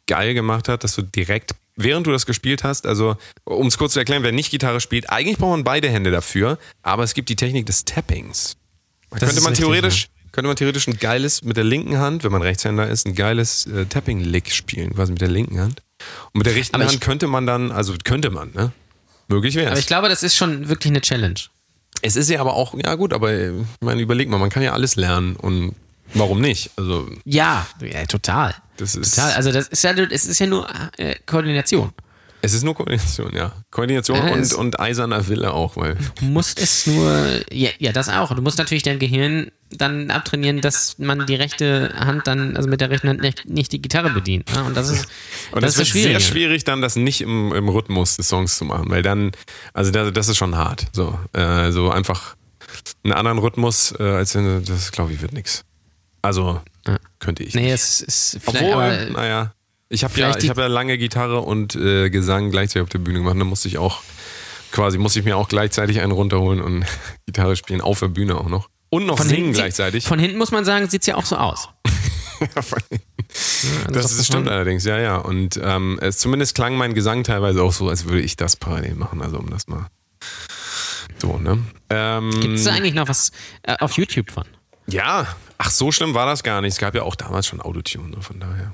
geil gemacht hat, dass du direkt, während du das gespielt hast, also um es kurz zu erklären, wer nicht Gitarre spielt, eigentlich braucht man beide Hände dafür, aber es gibt die Technik des Tappings. Da könnte man richtig, theoretisch, ja. könnte man theoretisch ein geiles mit der linken Hand, wenn man Rechtshänder ist, ein geiles äh, Tapping-Lick spielen, quasi mit der linken Hand. Und mit der rechten Hand könnte man dann, also könnte man, ne? Möglich wäre Aber ich glaube, das ist schon wirklich eine Challenge. Es ist ja aber auch, ja gut, aber ich meine, überleg mal, man kann ja alles lernen und warum nicht? Also ja, ja total. Das ist total. Also das ist ja, es ist ja nur äh, Koordination. Es ist nur Koordination, ja. Koordination ja, und, und eiserner Wille auch, weil. Du musst es nur, ja, ja, das auch. Du musst natürlich dein Gehirn dann abtrainieren, dass man die rechte Hand dann, also mit der rechten Hand nicht, nicht die Gitarre bedient. Ja? Und das ist, und das, das ist sehr schwierig, dann das nicht im, im Rhythmus des Songs zu machen, weil dann, also das, das ist schon hart. So, äh, so einfach einen anderen Rhythmus, äh, als das glaube ich wird nichts. Also ja. könnte ich. Nee, nicht. es ist vielleicht. Obwohl, naja. Ich habe ja, hab ja lange Gitarre und äh, Gesang gleichzeitig auf der Bühne gemacht. Da musste ich auch quasi, musste ich mir auch gleichzeitig einen runterholen und Gitarre spielen auf der Bühne auch noch. Und noch von singen gleichzeitig. Von hinten muss man sagen, sieht es ja auch so aus. ja, also das, das stimmt allerdings, ja, ja. Und ähm, es zumindest klang mein Gesang teilweise auch so, als würde ich das parallel machen. Also um das mal so, ne? Ähm, Gibt es da eigentlich noch was äh, auf YouTube von? Ja, ach, so schlimm war das gar nicht. Es gab ja auch damals schon Autotune, ne, von daher.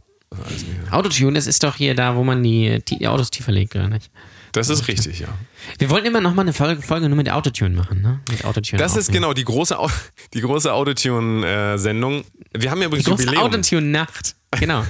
Autotune, das ist doch hier da, wo man die, die Autos tiefer legt, oder nicht? Das ist richtig, ja. Wir wollten immer noch mal eine Folge, Folge nur mit Autotune machen, ne? Mit Autotune. Das ist genau die große, die große Autotune-Sendung. Wir haben ja übrigens die große Autotune-Nacht. Genau.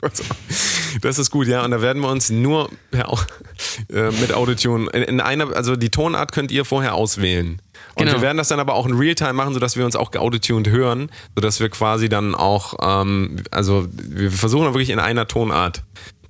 das ist gut, ja. Und da werden wir uns nur ja, äh, mit Autotune in einer, also die Tonart könnt ihr vorher auswählen. Und genau. wir werden das dann aber auch in Realtime machen, sodass wir uns auch geautotuned hören, sodass wir quasi dann auch, ähm, also wir versuchen wirklich in einer Tonart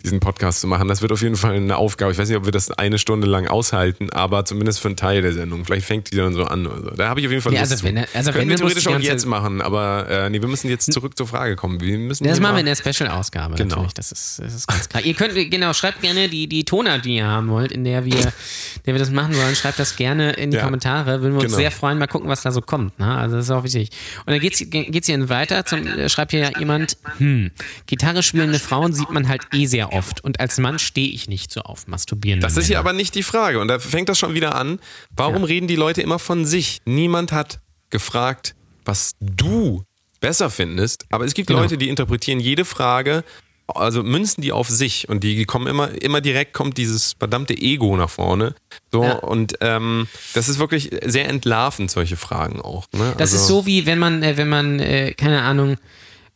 diesen Podcast zu machen. Das wird auf jeden Fall eine Aufgabe. Ich weiß nicht, ob wir das eine Stunde lang aushalten, aber zumindest für einen Teil der Sendung. Vielleicht fängt die dann so an oder so. Da habe ich auf jeden Fall ja, also wenn, also Können wir theoretisch auch jetzt machen, aber äh, nee, wir müssen jetzt zurück zur Frage kommen. Wir müssen das machen wir in der Special-Ausgabe genau. natürlich. Das ist, das ist ganz klar. ihr könnt, genau, schreibt gerne die, die Tonart, die ihr haben wollt, in der wir, der wir das machen wollen. Schreibt das gerne in die ja. Kommentare. Würden wir uns genau. sehr freuen. Mal gucken, was da so kommt. Ne? Also das ist auch wichtig. Und dann geht's, geht's hier weiter. Zum, schreibt hier jemand, hm, Gitarre spielende Frauen sieht man halt eh sehr sehr oft. Und als Mann stehe ich nicht so auf Masturbieren. Das ist hier aber nicht die Frage. Und da fängt das schon wieder an. Warum reden die Leute immer von sich? Niemand hat gefragt, was du besser findest. Aber es gibt Genau. Leute, die interpretieren jede Frage, also münzen die auf sich und die kommen immer, immer direkt kommt dieses verdammte Ego nach vorne. So, Ja. und ähm, das ist wirklich sehr entlarvend, solche Fragen auch. Ne? Das also, ist so wie wenn man, äh, wenn man, äh, keine Ahnung,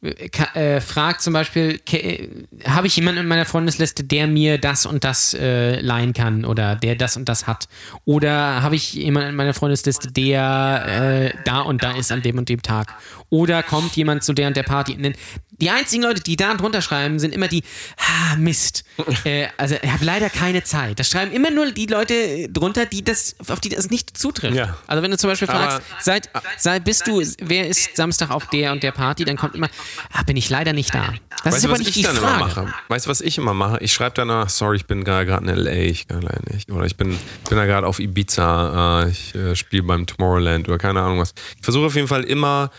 äh, fragt zum Beispiel, äh, habe ich jemanden in meiner Freundesliste, der mir das und das äh, leihen kann oder der das und das hat? Oder habe ich jemanden in meiner Freundesliste, der äh, da und da ist an dem und dem Tag? Oder kommt jemand zu der und der Party? Die einzigen Leute, die da drunter schreiben, sind immer die, ah, Mist. äh, also ich habe leider keine Zeit. Das schreiben immer nur die Leute drunter, die das, auf die das nicht zutrifft. Ja. Also wenn du zum Beispiel fragst, seit, seit bist du, wer ist Samstag auf der und der Party, dann kommt immer, ah, bin ich leider nicht da. Das Weißt ist du, aber was nicht ich die Frage. immer mache? Weißt du, was ich immer mache? Ich schreibe danach, sorry, ich bin gerade gerade in L.A., ich kann leider nicht. Oder ich bin, bin da gerade auf Ibiza, äh, ich äh, spiele beim Tomorrowland oder keine Ahnung was. Ich versuche auf jeden Fall immer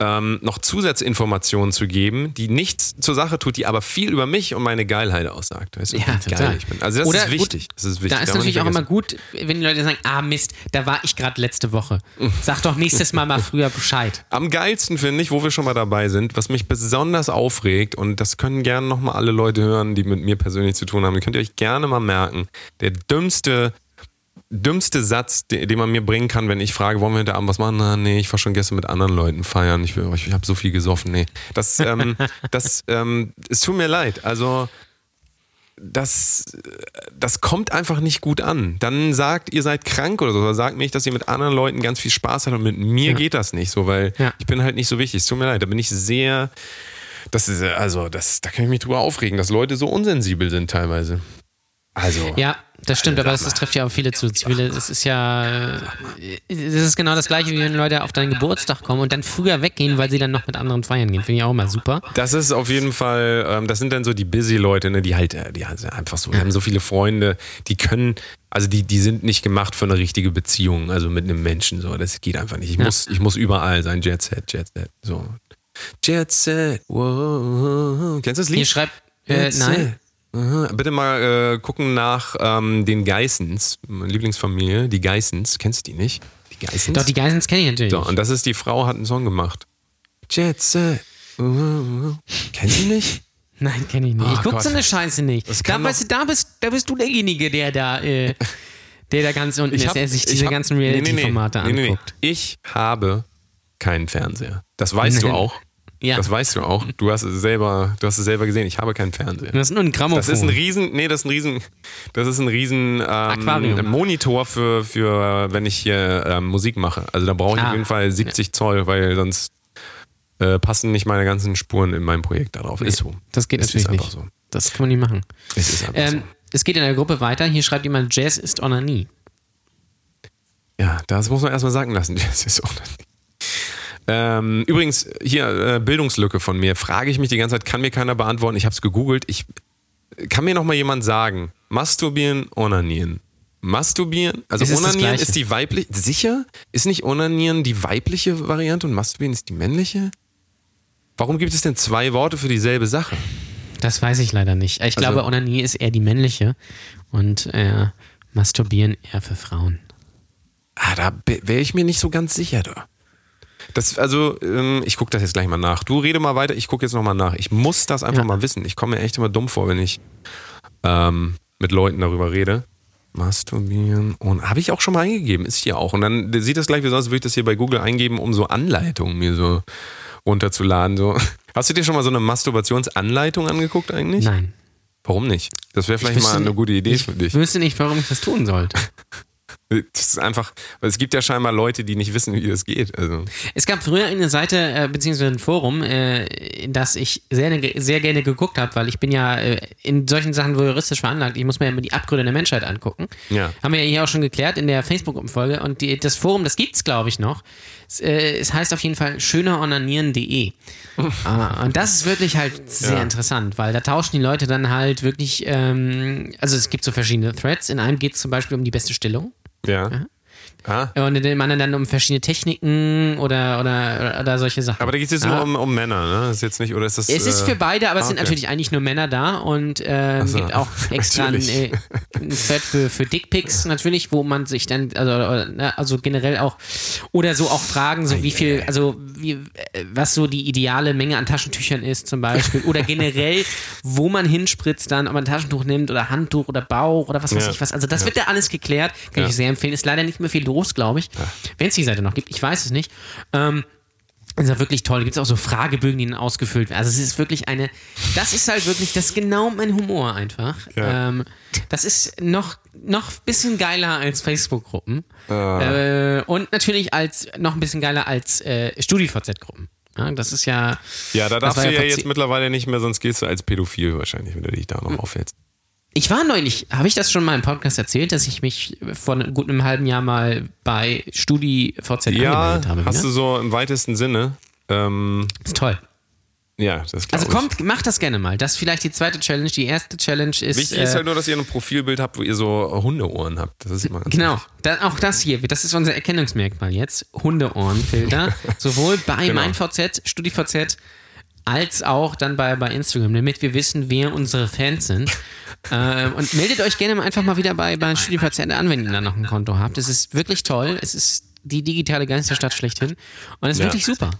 ähm, noch Zusatzinformationen zu geben, die nichts zur Sache tut, die aber viel über mich und meine Geilheit aussagt. Weißt du, Ja, wie total. geil ich bin. Also das Oder ist wichtig. Gut, das ist wichtig. Da ist darf natürlich auch immer gut, wenn die Leute sagen, ah Mist, da war ich gerade letzte Woche. Sag doch nächstes Mal mal früher Bescheid. Am geilsten finde ich, wo wir schon mal dabei sind, was mich besonders aufregt, und das können gerne nochmal alle Leute hören, die mit mir persönlich zu tun haben, könnt ihr euch gerne mal merken, der dümmste, dümmste Satz, den, den man mir bringen kann, wenn ich frage, wollen wir heute Abend was machen? Na, nee, ich war schon gestern mit anderen Leuten feiern, ich, ich habe so viel gesoffen, nee. Das, ähm, das, ähm, es tut mir leid, also das, das kommt einfach nicht gut an. Dann sagt, ihr seid krank oder so. Oder sagt nicht, dass ihr mit anderen Leuten ganz viel Spaß habt und mit mir geht das nicht so, weil Ja. ich bin halt nicht so wichtig. Es tut mir leid, da bin ich sehr. Das ist, also, das, da kann ich mich drüber aufregen, dass Leute so unsensibel sind teilweise. Also. Ja, das stimmt, aber das, das trifft ja auch viele zu. Viele, das ist ja, das ist genau das Gleiche, wie wenn Leute auf deinen Geburtstag kommen und dann früher weggehen, weil sie dann noch mit anderen feiern gehen. Finde ich auch immer super. Das ist auf jeden Fall, ähm, das sind dann so die Busy-Leute, ne, die halt, äh, die halt einfach so, die haben so viele Freunde, die können, also die, die sind nicht gemacht für eine richtige Beziehung, also mit einem Menschen, so, das geht einfach nicht. Ich, Ja. muss, ich muss überall sein, Jet Set, Jet Set, so. Jet Set, wow. Kennst du das Lied? Hier schreibt, äh, nein. Aha. Bitte mal äh, gucken nach ähm, den Geissens, meine Lieblingsfamilie, die Geissens. Kennst du die nicht? Die Geissens? Doch, die Geissens kenne ich natürlich. So, und das ist die Frau, hat einen Song gemacht. Jet Set. Uh, uh, uh. Kennst du nicht? Nein, kenne ich nicht. Oh ich guck Gott. so eine Scheiße nicht. Da, weißt du, da, bist, da bist du derjenige, der da, äh, der da ganz unten ist, hab- der sich ich diese hab- ganzen. Reality-Formate Nee, nee, nee. anguckt. Ich habe keinen Fernseher. Das weißt du auch. Ja. Das weißt du auch. Du hast es selber, du hast es selber gesehen. Ich habe keinen Fernseher. Das ist nur ein Grammophon. Das ist ein riesen, nee, das ist ein riesen, das ist ein riesen Aquarium. ähm, Monitor für, für, wenn ich hier ähm, Musik mache. Also da brauche ich Ah. auf jeden Fall 70 Zoll, weil sonst äh, passen nicht meine ganzen Spuren in meinem Projekt darauf. Ist so. Das geht es natürlich nicht. so. Das kann man nicht machen. Es ist einfach Ähm, es geht in der Gruppe weiter. Hier schreibt jemand, Jazz ist Onanie. so. Ja, das muss man erstmal sagen lassen. Das ist auch ähm, übrigens, hier äh, Bildungslücke von mir. Frage ich mich die ganze Zeit, kann mir keiner beantworten. Ich habe es gegoogelt. Ich, kann mir noch mal jemand sagen, masturbieren, onanieren? Masturbieren, also ist onanieren ist die weibliche, sicher? Ist nicht onanieren die weibliche Variante und masturbieren ist die männliche? Warum gibt es denn zwei Worte für dieselbe Sache? Das weiß ich leider nicht. Ich glaube, Onanie ist eher die männliche und äh, Masturbieren eher für Frauen. Ah, da wäre ich mir nicht so ganz sicher da. Das, also, ähm, ich gucke das jetzt gleich mal nach. Du rede mal weiter, ich gucke jetzt nochmal nach. Ich muss das einfach Ja. mal wissen. Ich komme mir echt immer dumm vor, wenn ich ähm, mit Leuten darüber rede. Masturbieren und habe ich auch schon mal eingegeben, ist hier auch. Und dann sieht das gleich wie sonst, würde ich das hier bei Google eingeben, um so Anleitungen mir so runterzuladen. So. Hast du dir schon mal so eine Masturbationsanleitung angeguckt eigentlich? Nein. Warum nicht? Das wäre vielleicht Ich mal eine nicht- gute Idee ich für dich. wüsste nicht, warum ich das tun sollte. Das ist einfach, weil es gibt ja scheinbar Leute, die nicht wissen, wie das geht. Also. Es gab früher eine Seite, äh, beziehungsweise ein Forum, äh, in das ich sehr, sehr gerne geguckt habe, weil ich bin ja äh, in solchen Sachen voyeuristisch veranlagt. Ich muss mir ja immer die Abgründe der Menschheit angucken. Ja. Haben wir ja hier auch schon geklärt in der Facebook-Umfolge. Und die, das Forum, das gibt's, glaube ich, noch. Es, äh, es heißt auf jeden Fall schöneronanieren.de. Ah, und das ist wirklich halt sehr Ja. interessant, weil da tauschen die Leute dann halt wirklich, ähm, also es gibt so verschiedene Threads. In einem geht es zum Beispiel um die beste Stillung. Ja. Ah. Und in dem anderen dann um verschiedene Techniken oder, oder, oder solche Sachen. Aber da geht es jetzt Ja. nur um, um Männer, ne? Ist jetzt nicht, oder ist das. Es ist äh, für beide, aber es ah, sind okay. natürlich eigentlich nur Männer da und ähm, so. gibt auch extra ein, äh, ein Thread für, für Dickpics natürlich, wo man sich dann, also, ne, also generell auch, oder so auch Fragen, so wie viel, also wie, äh, was so die ideale Menge an Taschentüchern ist zum Beispiel oder generell, wo man hinspritzt dann, ob man ein Taschentuch nimmt oder Handtuch oder Bauch oder was weiß Ja. ich was. Also das wird da alles geklärt, kann Ja. ich sehr empfehlen. Ist leider nicht mehr viel los, glaube ich, wenn es die Seite noch gibt. Ich weiß es nicht. Ähm, ist ja wirklich toll. Gibt es auch so Fragebögen, die dann ausgefüllt werden. Also es ist wirklich eine, das ist halt wirklich, das ist genau mein Humor einfach. Ja. Ähm, das ist noch, noch ein bisschen geiler als Facebook-Gruppen. Äh, und natürlich als, noch ein bisschen geiler als äh, StudiVZ-Gruppen. Ja, das ist ja. Ja, da darfst du ja vor jetzt mittlerweile nicht mehr, sonst gehst du als Pädophil wahrscheinlich, wenn du dich da Hm. noch aufhältst. Ich war neulich, habe ich das schon mal im Podcast erzählt, dass ich mich vor gut einem halben Jahr mal bei StudiVZ Ja, angemeldet habe? hast wieder? du so im weitesten Sinne. Ähm, ist toll. ja, das Also kommt, macht das gerne mal. Das ist vielleicht die zweite Challenge. Die erste Challenge ist. Wichtig äh, ist halt nur, dass ihr ein Profilbild habt, wo ihr so Hundeohren habt. Das ist immer ganz Genau, da, auch das hier, das ist unser Erkennungsmerkmal jetzt. Hundeohrenfilter. Sowohl bei Genau. MeinVZ, StudiVZ, als auch dann bei, bei Instagram, damit wir wissen, wer unsere Fans sind. äh, und meldet euch gerne mal einfach mal wieder bei, bei StudiVZ an, wenn ihr da noch ein Konto habt. Es ist wirklich toll. Es ist die digitale Geisterstadt schlechthin. Und es ist Ja. wirklich super.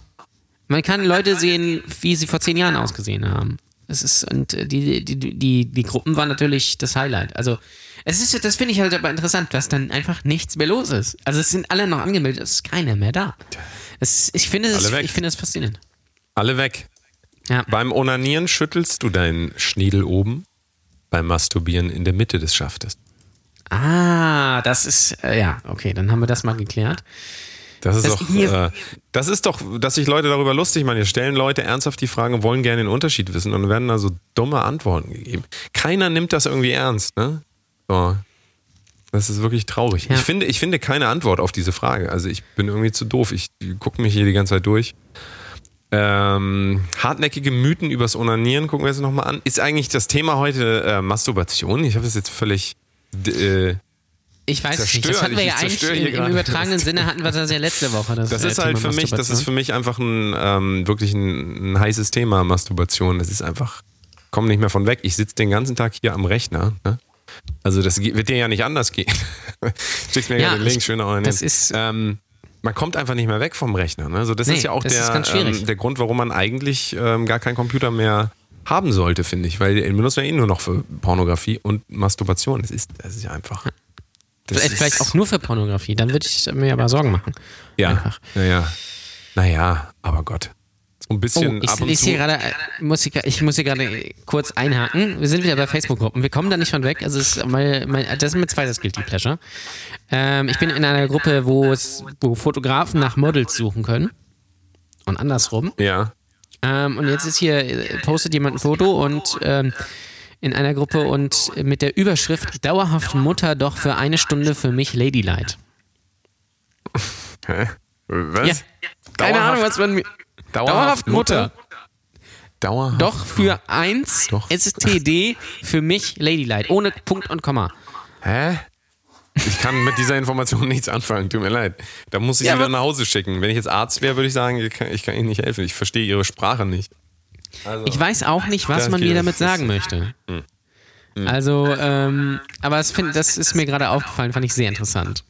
Man kann Leute sehen, wie sie vor zehn Jahren ausgesehen haben. Es ist, und die, die, die, die Gruppen waren natürlich das Highlight. Also, es ist, das finde ich halt aber interessant, dass dann einfach nichts mehr los ist. Also, es sind alle noch angemeldet, es ist keiner mehr da. Es, ich finde es ich finde es faszinierend. Alle weg. Ja. Beim Onanieren schüttelst du deinen Schniedel oben, beim Masturbieren in der Mitte des Schaftes. Ah, das ist, äh, ja, okay, dann haben wir das mal geklärt. Das ist Das doch, äh, das ist doch, dass sich Leute darüber lustig machen. Hier stellen Leute ernsthaft die Fragen wollen gerne den Unterschied wissen und werden da so dumme Antworten gegeben. Keiner nimmt das irgendwie ernst, ne? So. Das ist wirklich traurig. Ja. Ich, finde, ich finde keine Antwort auf diese Frage. Also ich bin irgendwie zu doof. Ich gucke mich hier die ganze Zeit durch. Ähm, hartnäckige Mythen übers Onanieren, gucken wir uns nochmal an. Ist eigentlich das Thema heute äh, Masturbation? Ich habe das jetzt völlig. Äh, Ich weiß es nicht. Das hatten wir dich, ja ich eigentlich im, im übertragenen Sinne hatten wir das ja letzte Woche. Das, Das äh, ist halt Thema für mich, das ist für mich einfach ein ähm, wirklich ein, ein heißes Thema, Masturbation. Das ist einfach, komm nicht mehr von weg. Ich sitze den ganzen Tag hier am Rechner. Ne? Also das wird dir ja nicht anders gehen. Schickst mir ja, Ja, den Link, ich- schöner das ist- ähm, man kommt einfach nicht mehr weg vom Rechner. Ne? Also das Nee, ist ja auch der, ähm, der Grund, warum man eigentlich ähm, gar keinen Computer mehr haben sollte, finde ich. Weil den benutzt man eh nur noch für Pornografie und Masturbation. Das ist, das ist ja einfach. Das Vielleicht, ist- vielleicht auch nur für Pornografie. Dann würde ich mir aber Sorgen machen. Ja, Einfach. naja. Naja, aber Gott. Ein Oh, bisschen ich ab und lese zu. hier gerade, äh, muss ich, ich muss hier gerade kurz einhaken. Wir sind wieder bei Facebook-Gruppen. Wir kommen da nicht von weg. Also ist mein, mein, das ist mein zweites Guilty Pleasure. Ähm, ich bin in einer Gruppe, wo es, wo Fotografen nach Models suchen können. Und andersrum. Ja. Ähm, und jetzt ist hier, äh, postet jemand ein Foto und ähm, in einer Gruppe und mit der Überschrift Dauerhaft Mutter doch für eine Stunde für mich Ladylight. Hä? Was? Ja. Keine Ahnung, was man mir. Dauerhaft Dauerhaft Mutter. Mutter? Dauerhaft. Doch für eins Doch. STD für mich Ladylight. Ohne Punkt und Komma. Hä? Ich kann mit dieser Information nichts anfangen, tut mir leid. Da muss ich Ja, sie wieder nach Hause schicken. Wenn ich jetzt Arzt wäre, würde ich sagen, ich kann, ich kann Ihnen nicht helfen. Ich verstehe Ihre Sprache nicht. Ich weiß auch nicht, was man mir damit das sagen möchte. Also, ähm, aber es find, das ist mir gerade aufgefallen, fand ich sehr interessant.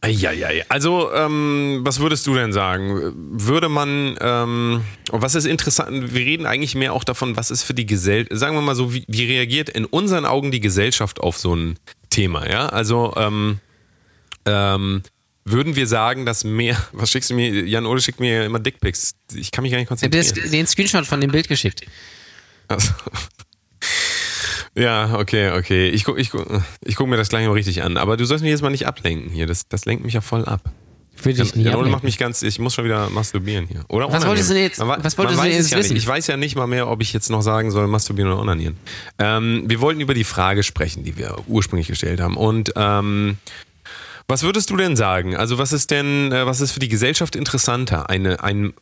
Eieiei. Also, ähm, was würdest du denn sagen? Würde man, ähm, was ist interessant, wir reden eigentlich mehr auch davon, was ist für die Gesellschaft, sagen wir mal so, wie, wie reagiert in unseren Augen die Gesellschaft auf so ein Thema, ja? Also, ähm, ähm, würden wir sagen, dass mehr, was schickst du mir, Jan Ole schickt mir immer Dickpics, ich kann mich gar nicht konzentrieren. den Screenshot von dem Bild geschickt. Also, ja, okay, okay. Ich gucke ich guck, ich guck mir das gleich mal richtig an. Aber du sollst mich jetzt mal nicht ablenken hier. Das, das lenkt mich ja voll ab. Würde ich Ole ablenken. macht mich ganz, ich muss schon wieder masturbieren hier. Oder Was wolltest du denn jetzt- Man, was wolltest du denn jetzt ja wissen? Nicht. Ich weiß ja nicht mal mehr, ob ich jetzt noch sagen soll, masturbieren oder onanieren. Ähm, wir wollten über die Frage sprechen, die wir ursprünglich gestellt haben. Und ähm, was würdest du denn sagen? Also was ist denn, äh, was ist für die Gesellschaft interessanter? Eine, ein,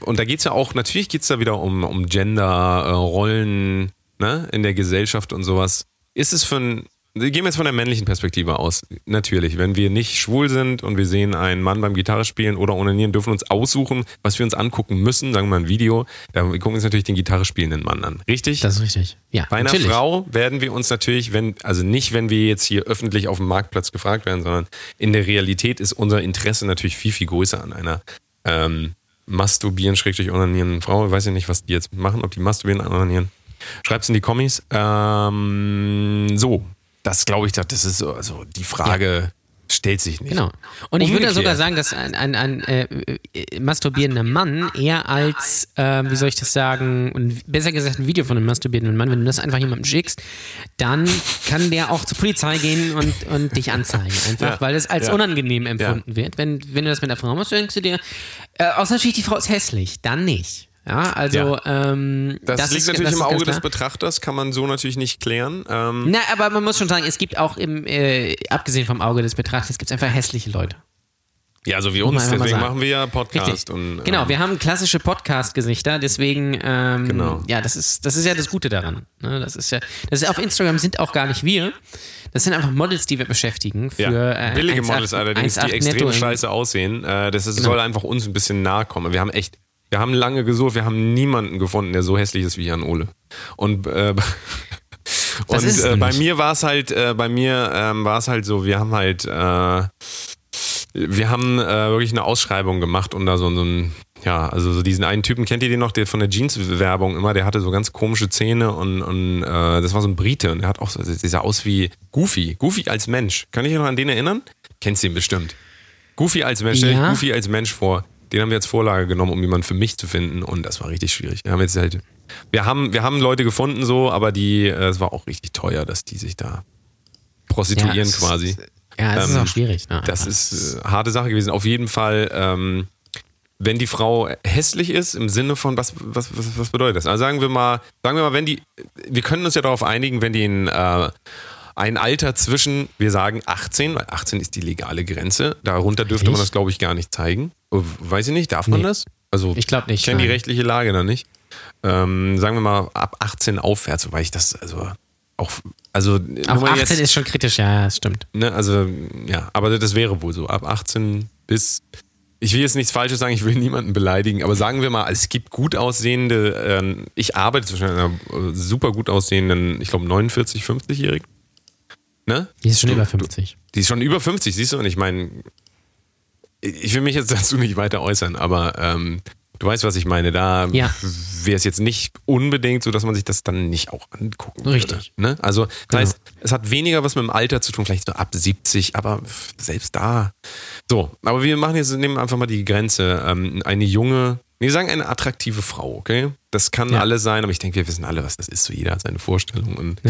und da geht es ja auch, natürlich geht es da wieder um, um Gender, äh, Rollen ne, in der Gesellschaft und sowas. Ist es gehen wir jetzt von der männlichen Perspektive aus. Natürlich, wenn wir nicht schwul sind und wir sehen einen Mann beim Gitarre spielen oder onanieren, dürfen wir uns aussuchen, was wir uns angucken müssen, sagen wir mal ein Video. Da gucken wir uns natürlich den Gitarre spielenden Mann an. Richtig? Das ist richtig. Ja, Bei einer natürlich. Frau werden wir uns natürlich, wenn, also nicht, wenn wir jetzt hier öffentlich auf dem Marktplatz gefragt werden, sondern in der Realität ist unser Interesse natürlich viel, viel größer an einer ähm, masturbieren, schrägstrich onanieren Frau. Ich weiß ja nicht, was die jetzt machen, ob die masturbieren, onanieren. Schreibt's in die Kommis. Ähm, so, das glaube ich, das ist so, also die Frage stellt sich nicht. Genau. Und ich würde sogar sagen, dass ein, ein, ein äh, äh, masturbierender Mann eher als, äh, wie soll ich das sagen, und besser gesagt ein Video von einem masturbierenden Mann, wenn du das einfach jemandem schickst, dann kann der auch zur Polizei gehen und, und dich anzeigen. Einfach, Ja. weil es als Ja. unangenehm empfunden wird. Wenn, wenn du das mit einer Frau machst, denkst du dir, äh, außer natürlich die Frau ist hässlich, dann nicht. Ja, also ähm, Das, liegt ist, natürlich das im Auge des. Betrachters, kann man so natürlich nicht klären. Ähm, Na, aber man muss schon sagen, es gibt auch im, äh, abgesehen vom Auge des Betrachters, gibt es einfach hässliche Leute. ja, so wie uns, deswegen sagen. machen wir ja Podcast. Und, genau, ähm, wir haben klassische Podcast-Gesichter, deswegen, ähm, Genau. ja, das ist, das ist ja das Gute daran. Ne? Das ist ja, das ist auf Instagram sind auch gar nicht wir. Das sind einfach Models, die wir beschäftigen für Ja, äh, billige 1,8 Models allerdings, die 1,8 extrem scheiße aussehen. Äh, das ist, Genau. soll einfach uns ein bisschen nahe kommen. Wir haben echt, wir haben lange gesucht, wir haben niemanden gefunden, der so hässlich ist wie Jan Ole. Und, äh, und äh, bei mir war es halt, äh, bei mir ähm, war es halt so, wir haben halt, äh, wir haben äh, wirklich eine Ausschreibung gemacht und da so, so ein, ja, also so diesen einen Typen, kennt ihr den noch, der von der Jeans-Werbung immer, der hatte so ganz komische Zähne und, und äh, das war so ein Brite und der hat auch so, der sah aus wie Goofy, Goofy als Mensch. Kann ich dich noch an den erinnern? Kennst du ihn bestimmt. Goofy als Mensch, stell Ja. Goofy als Mensch vor. Den haben wir als Vorlage genommen, um jemanden für mich zu finden und das war richtig schwierig. Wir haben jetzt halt, wir haben, wir haben Leute gefunden so, aber die, äh, es war auch richtig teuer, dass die sich da prostituieren Ja, quasi. Ja, das ist Ähm, auch schwierig. Ne? Das ist äh, harte Sache gewesen. Auf jeden Fall, ähm, wenn die Frau hässlich ist, im Sinne von, was, was, was, was bedeutet das? Also sagen wir mal, sagen wir mal, wenn die, wir können uns ja darauf einigen, wenn die in, äh, ein Alter zwischen, wir sagen 18, weil 18 ist die legale Grenze, darunter dürfte man Wirklich? das, glaube ich, gar nicht zeigen. Weiß ich nicht, darf man Nee. das? Also, Ich glaub nicht, Ich kenne die rechtliche Lage noch nicht. Ähm, sagen wir mal ab 18 aufwärts, wobei ich das, also auch, also mal 18 jetzt- ist schon kritisch, ja, das stimmt. Ne, also, ja, aber das wäre wohl so. Ab 18 bis. Ich will jetzt nichts Falsches sagen, ich will niemanden beleidigen, aber sagen wir mal, es gibt gut aussehende, ähm, ich arbeite zwischen einer äh, super gut aussehenden, ich glaube 49, 50-Jährigen. Ne? Die ist schon Du- über du- 50. Die ist schon über 50, siehst du? Und ich meine, ich will mich jetzt dazu nicht weiter äußern, aber ähm, du weißt, was ich meine. Da Ja. wäre es jetzt nicht unbedingt so, dass man sich das dann nicht auch angucken würde. Richtig. Ne? Also, das Genau. heißt, es hat weniger was mit dem Alter zu tun, vielleicht so ab 70, aber selbst da. So, aber wir machen jetzt, nehmen einfach mal die Grenze. Ähm, eine junge, wir sagen eine attraktive Frau, okay? Das kann Ja. alles sein, aber ich denke, wir wissen alle, was das ist. So jeder hat seine Vorstellung. Und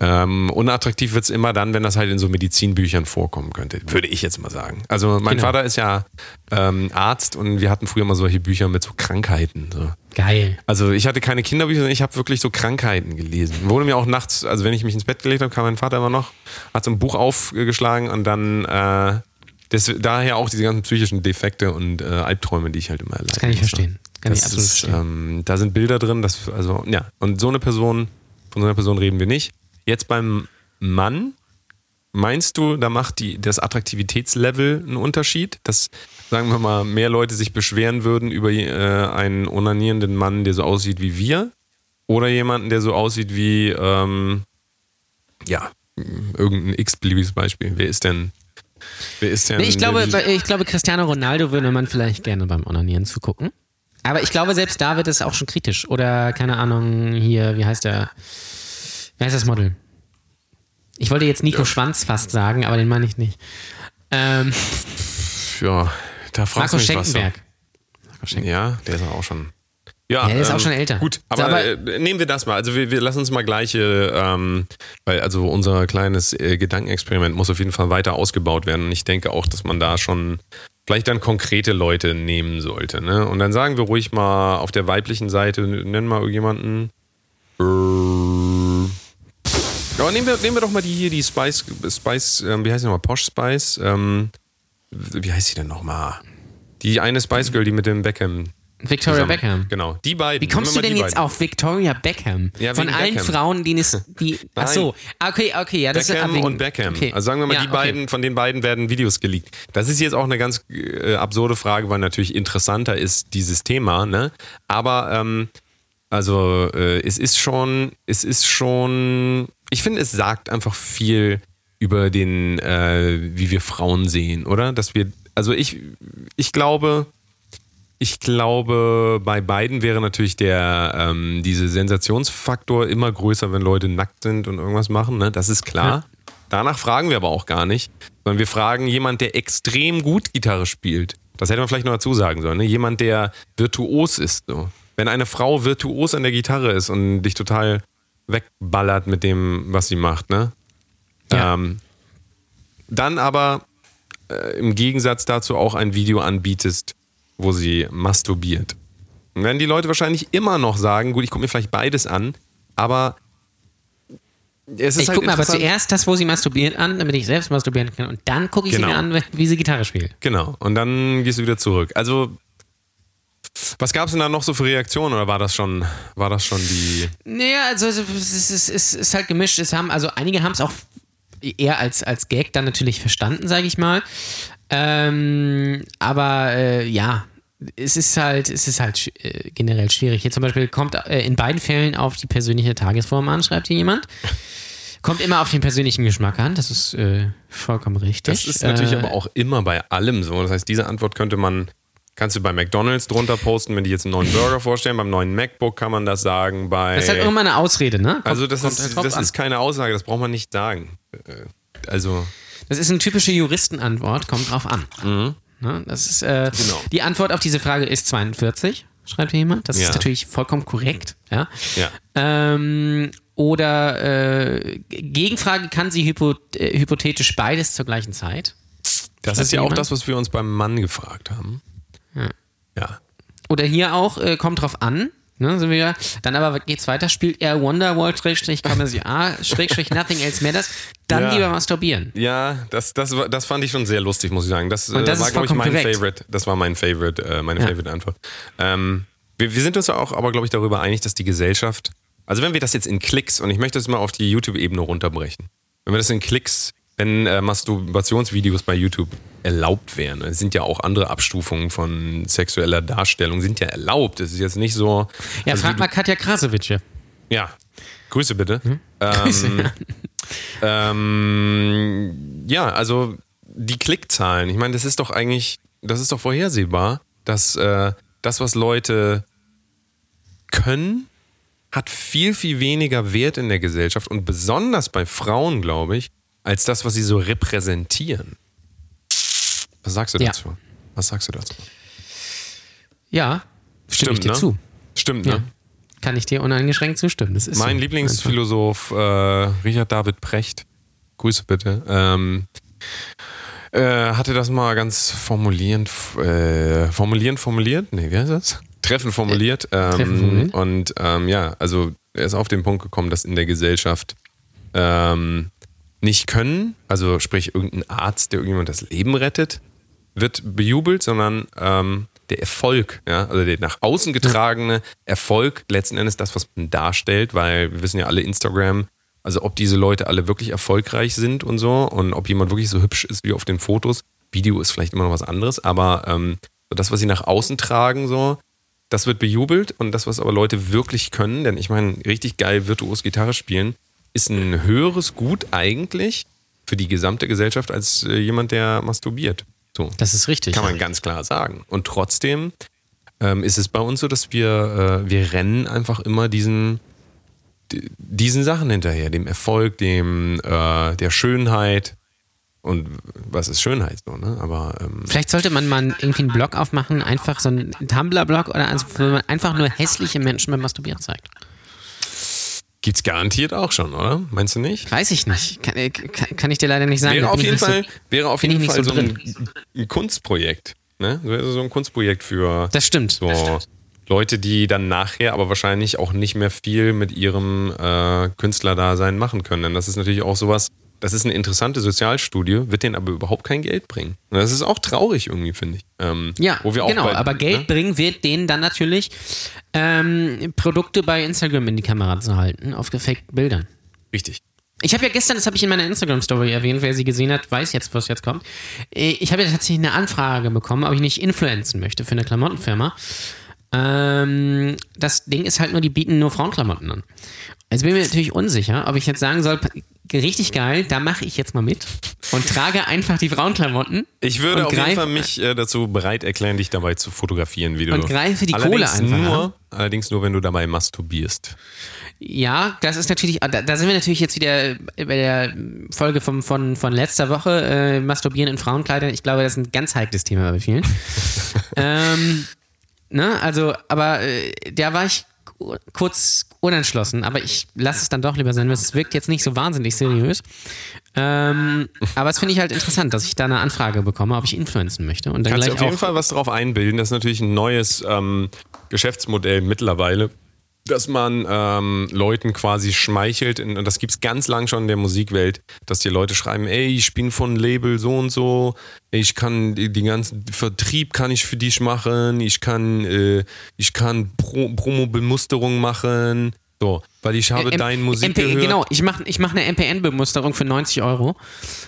ähm, unattraktiv wird es immer dann, wenn das halt in so Medizinbüchern vorkommen könnte, würde ich jetzt mal sagen. Also mein Genau. Vater ist ja ähm, Arzt und wir hatten früher mal solche Bücher mit so Krankheiten. So. Geil. Also ich hatte keine Kinderbücher, sondern ich habe wirklich so Krankheiten gelesen. Wurde mir auch nachts, also wenn ich mich ins Bett gelegt habe, kam mein Vater immer noch, hat so ein Buch aufgeschlagen und dann äh, das, daher auch diese ganzen psychischen Defekte und äh, Albträume, die ich halt immer erleide. Das kann ich verstehen. Kann ich absolut ist, verstehen. ähm, da sind Bilder drin, das, also, ja. Und so eine Person, von so einer Person reden wir nicht. Jetzt beim Mann, meinst du, da macht die, das Attraktivitätslevel einen Unterschied? Dass, sagen wir mal, mehr Leute sich beschweren würden über äh, einen onanierenden Mann, der so aussieht wie wir? Oder jemanden, der so aussieht wie, ähm, ja, irgendein x-beliebiges Beispiel. Wer ist denn, wer ist denn? Nee, ich, glaube, ich glaube, Cristiano Ronaldo würde man vielleicht gerne beim Onanieren zugucken. Aber ich glaube, selbst da wird es auch schon kritisch. Oder, keine Ahnung, hier, wie heißt der? Wie heißt das Model? Ich wollte jetzt Nico Schwanz fast sagen, aber den meine ich nicht. Ähm, ja, da fragst Marco. Schenkenberg. Marco Schenkenberg. Ja, der ist auch schon. Ja, Ja, der ist auch schon älter. Gut, aber, aber- äh, nehmen wir das mal. Also wir, wir lassen uns mal gleiche, ähm, weil also unser kleines äh, Gedankenexperiment muss auf jeden Fall weiter ausgebaut werden. Und ich denke auch, dass man da schon vielleicht dann konkrete Leute nehmen sollte. Ne? Und dann sagen wir ruhig mal auf der weiblichen Seite, nennen mal irgendjemanden. Äh, ja, nehmen wir, nehmen wir doch mal die hier, die Spice, Spice, ähm, wie heißt die nochmal? Posh Spice. Ähm, wie heißt sie denn nochmal? Die eine Spice Girl, die mit dem Beckham Victoria zusammen. Beckham. Genau, die beiden. Wie kommst du denn jetzt beiden. auf Victoria Beckham? Ja, Von allen Beckham. Frauen, die es, die, ach so, okay, okay, ja, das Beckham ist wegen- und Beckham. Okay. Also sagen wir mal, Ja, die okay. beiden, von den beiden werden Videos geleakt. Das ist jetzt auch eine ganz äh, absurde Frage, weil natürlich interessanter ist dieses Thema, ne? Aber ähm, also äh, es ist schon, es ist schon, ich finde, es sagt einfach viel über den, äh, wie wir Frauen sehen, oder? Dass wir, also ich, ich glaube, ich glaube, bei beiden wäre natürlich der ähm, diese Sensationsfaktor immer größer, wenn Leute nackt sind und irgendwas machen. Ne? Das ist klar. Danach fragen wir aber auch gar nicht, sondern wir fragen jemand, der extrem gut Gitarre spielt. Das hätte man vielleicht noch dazu sagen sollen. Ne? Jemand, der virtuos ist. So. Wenn eine Frau virtuos an der Gitarre ist und dich total wegballert mit dem, was sie macht, ne? Ja. Ähm, dann aber äh, im Gegensatz dazu auch ein Video anbietest, wo sie masturbiert. Dann werden die Leute wahrscheinlich immer noch sagen, gut, ich gucke mir vielleicht beides an, aber es ist Ich halt gucke mir aber zuerst das, wo sie masturbiert an, damit ich selbst masturbieren kann. Und dann gucke ich Genau. sie mir an, wie sie Gitarre spielt. Genau, und dann gehst du wieder zurück. Also, was gab es denn da noch so für Reaktionen oder war das schon, war das schon die. Naja, also es ist, es ist, es ist halt gemischt. Es haben, also einige haben es auch eher als, als Gag dann natürlich verstanden, sage ich mal. Ähm, aber äh, ja, es ist halt, es ist halt äh, generell schwierig. Hier zum Beispiel kommt äh, in beiden Fällen auf die persönliche Tagesform an, schreibt hier jemand. Kommt immer auf den persönlichen Geschmack an, das ist äh, vollkommen richtig. Das ist natürlich äh, aber auch immer bei allem so. Das heißt, diese Antwort könnte man, kannst du bei McDonalds drunter posten, wenn die jetzt einen neuen Burger vorstellen. Beim neuen MacBook kann man das sagen. Bei, Das ist halt irgendwann eine Ausrede, ne? Kommt- also, das, ist, halt das ist keine Aussage, das braucht man nicht sagen. Äh, Also, Das ist eine typische Juristenantwort, kommt drauf an. Ne, das ist, äh, Mhm. Genau. Die Antwort auf diese Frage ist 42, schreibt jemand. Das Ja. ist natürlich vollkommen korrekt. Ja. ja. Ähm, oder äh, Gegenfrage, kann sie hypo äh, hypothetisch beides zur gleichen Zeit? Das ist ja auch jemand? das, was wir uns beim Mann gefragt haben. Ja. Ja. Oder hier auch, äh, kommt drauf an. Ne, sind wir. Dann aber geht's weiter, spielt er Wonderwall Schrägstrich A Schrägstrich Nothing Else Matters, dann Ja. lieber masturbieren. Ja, das, das, war- das fand ich schon sehr lustig, muss ich sagen. Das, das äh, war, glaube ich, mein korrekt. Favorite. Das war mein Favorite, äh, meine Ja. Favorite Antwort. Ähm, wir, wir sind uns auch aber, glaube ich, darüber einig, dass die Gesellschaft, also wenn wir das jetzt in Klicks, und ich möchte das mal auf die YouTube-Ebene runterbrechen, wenn wir das in Klicks, wenn äh, Masturbationsvideos bei YouTube erlaubt wären, es sind ja auch andere Abstufungen von sexueller Darstellung, sind ja erlaubt. Es ist jetzt nicht so. Ja, also frag mal Katja Krasowitsche. ja, Grüße bitte. Hm? Ähm, ähm, ja, also die Klickzahlen, ich meine, das ist doch eigentlich, das ist doch vorhersehbar, dass äh, das, was Leute können, hat viel, viel weniger Wert in der Gesellschaft und besonders bei Frauen, glaube ich, als das, was sie so repräsentieren. Was sagst du Ja. dazu? Was sagst du dazu? Ja, stimme ich dir ne? zu. Stimmt, Ja. ne? Kann ich dir uneingeschränkt zustimmen. Das ist Mein so. Lieblingsphilosoph äh, Richard David Precht, Grüße bitte, ähm, äh, hatte das mal ganz formulierend, äh, formulierend formuliert, nee, wie heißt das? Treffend formuliert. Ähm, treffend formuliert. Und ähm, ja, also er ist auf den Punkt gekommen, dass in der Gesellschaft ähm, nicht können, also sprich irgendein Arzt, der irgendjemand das Leben rettet, wird bejubelt, sondern ähm, der Erfolg, ja, also der nach außen getragene Erfolg, letzten Endes das, was man darstellt, weil wir wissen ja alle Instagram, also ob diese Leute alle wirklich erfolgreich sind und so und ob jemand wirklich so hübsch ist wie auf den Fotos. Video ist vielleicht immer noch was anderes, aber ähm, das, was sie nach außen tragen, so, das wird bejubelt und das, was aber Leute wirklich können, denn ich meine, richtig geil virtuos Gitarre spielen, ist ein höheres Gut eigentlich für die gesamte Gesellschaft als äh, jemand, der masturbiert. So. Das ist richtig. Kann man ganz klar sagen. Und trotzdem ähm, ist es bei uns so, dass wir, äh, wir rennen einfach immer diesen, di- diesen Sachen hinterher, dem Erfolg, dem, äh, der Schönheit. Und was ist Schönheit so, ne? Aber ähm, Vielleicht sollte man mal irgendwie einen Blog aufmachen, einfach so einen Tumblr-Blog oder also, wo man einfach nur hässliche Menschen beim Masturbieren zeigt. Gibt's garantiert auch schon, oder? Meinst du nicht? Weiß ich nicht. Kann, äh, kann, kann ich dir leider nicht sagen. Wäre auf jeden Fall, wäre auf jeden Fall so so ein, ein Kunstprojekt. Ne? So so ein Kunstprojekt für Das stimmt. so Leute, die dann nachher aber wahrscheinlich auch nicht mehr viel mit ihrem äh, Künstlerdasein machen können. Denn das ist natürlich auch sowas, das ist eine interessante Sozialstudie, wird denen aber überhaupt kein Geld bringen. Und das ist auch traurig irgendwie, finde ich. Ähm, Ja, wo wir auch genau, bei- aber Geld ne? bringen wird denen dann natürlich ähm, Produkte bei Instagram in die Kamera zu halten, auf gefakten Bildern. Richtig. Ich habe ja gestern, das habe ich in meiner Instagram-Story erwähnt, wer sie gesehen hat, weiß jetzt, was jetzt kommt. Äh, Ich habe ja tatsächlich eine Anfrage bekommen, ob ich nicht influenzen möchte für eine Klamottenfirma. Ähm, das Ding ist halt nur, die bieten nur Frauenklamotten an. Also bin ich mir natürlich unsicher, ob ich jetzt sagen soll, richtig geil, da mache ich jetzt mal mit und trage einfach die Frauenklamotten. Ich würde auf jeden Fall mich äh, dazu bereit erklären, dich dabei zu fotografieren, wie du. Und greife die allerdings Kohle einfach nur, Allerdings nur, wenn du dabei masturbierst. Ja, das ist natürlich, da, da sind wir natürlich jetzt wieder bei der Folge vom, von, von letzter Woche, äh, Masturbieren in Frauenkleidern. Ich glaube, das ist ein ganz heikles Thema bei vielen. ähm, ne, also, aber äh, da war ich ku- kurz unentschlossen, aber ich lasse es dann doch lieber sein, weil es wirkt jetzt nicht so wahnsinnig seriös. Ähm, aber es finde ich halt interessant, dass ich da eine Anfrage bekomme, ob ich influenzen möchte. Und dann Kannst du auf jeden Fall was drauf einbilden. Das ist natürlich ein neues ähm, Geschäftsmodell mittlerweile, dass man ähm, Leuten quasi schmeichelt. Und das gibt es ganz lang schon in der Musikwelt, dass die Leute schreiben, ey, ich bin von Label so und so, ich kann die ganzen Vertrieb kann ich für dich machen, ich kann, äh, ich kann Pro Promo-Bemusterung machen. So, weil ich habe M- deine Musik MP, gehört. Genau, ich mache ich mach eine MPN-Bemusterung für 90 Euro.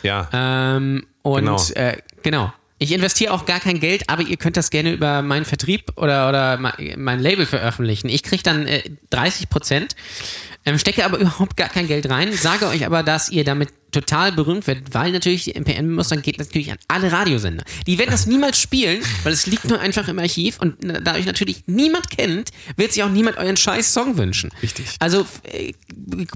Ja. Ähm, und genau. Äh, genau. Ich investiere auch gar kein Geld, aber ihr könnt das gerne über meinen Vertrieb oder, oder me- mein Label veröffentlichen. Ich kriege dann äh, 30 Prozent, ähm, stecke aber überhaupt gar kein Geld rein, sage euch aber, dass ihr damit total berühmt werdet, weil natürlich die MPN-Mustern geht natürlich an alle Radiosender. Die werden das niemals spielen, weil es liegt nur einfach im Archiv und da euch natürlich niemand kennt, wird sich auch niemand euren scheiß Song wünschen. Richtig. Also äh,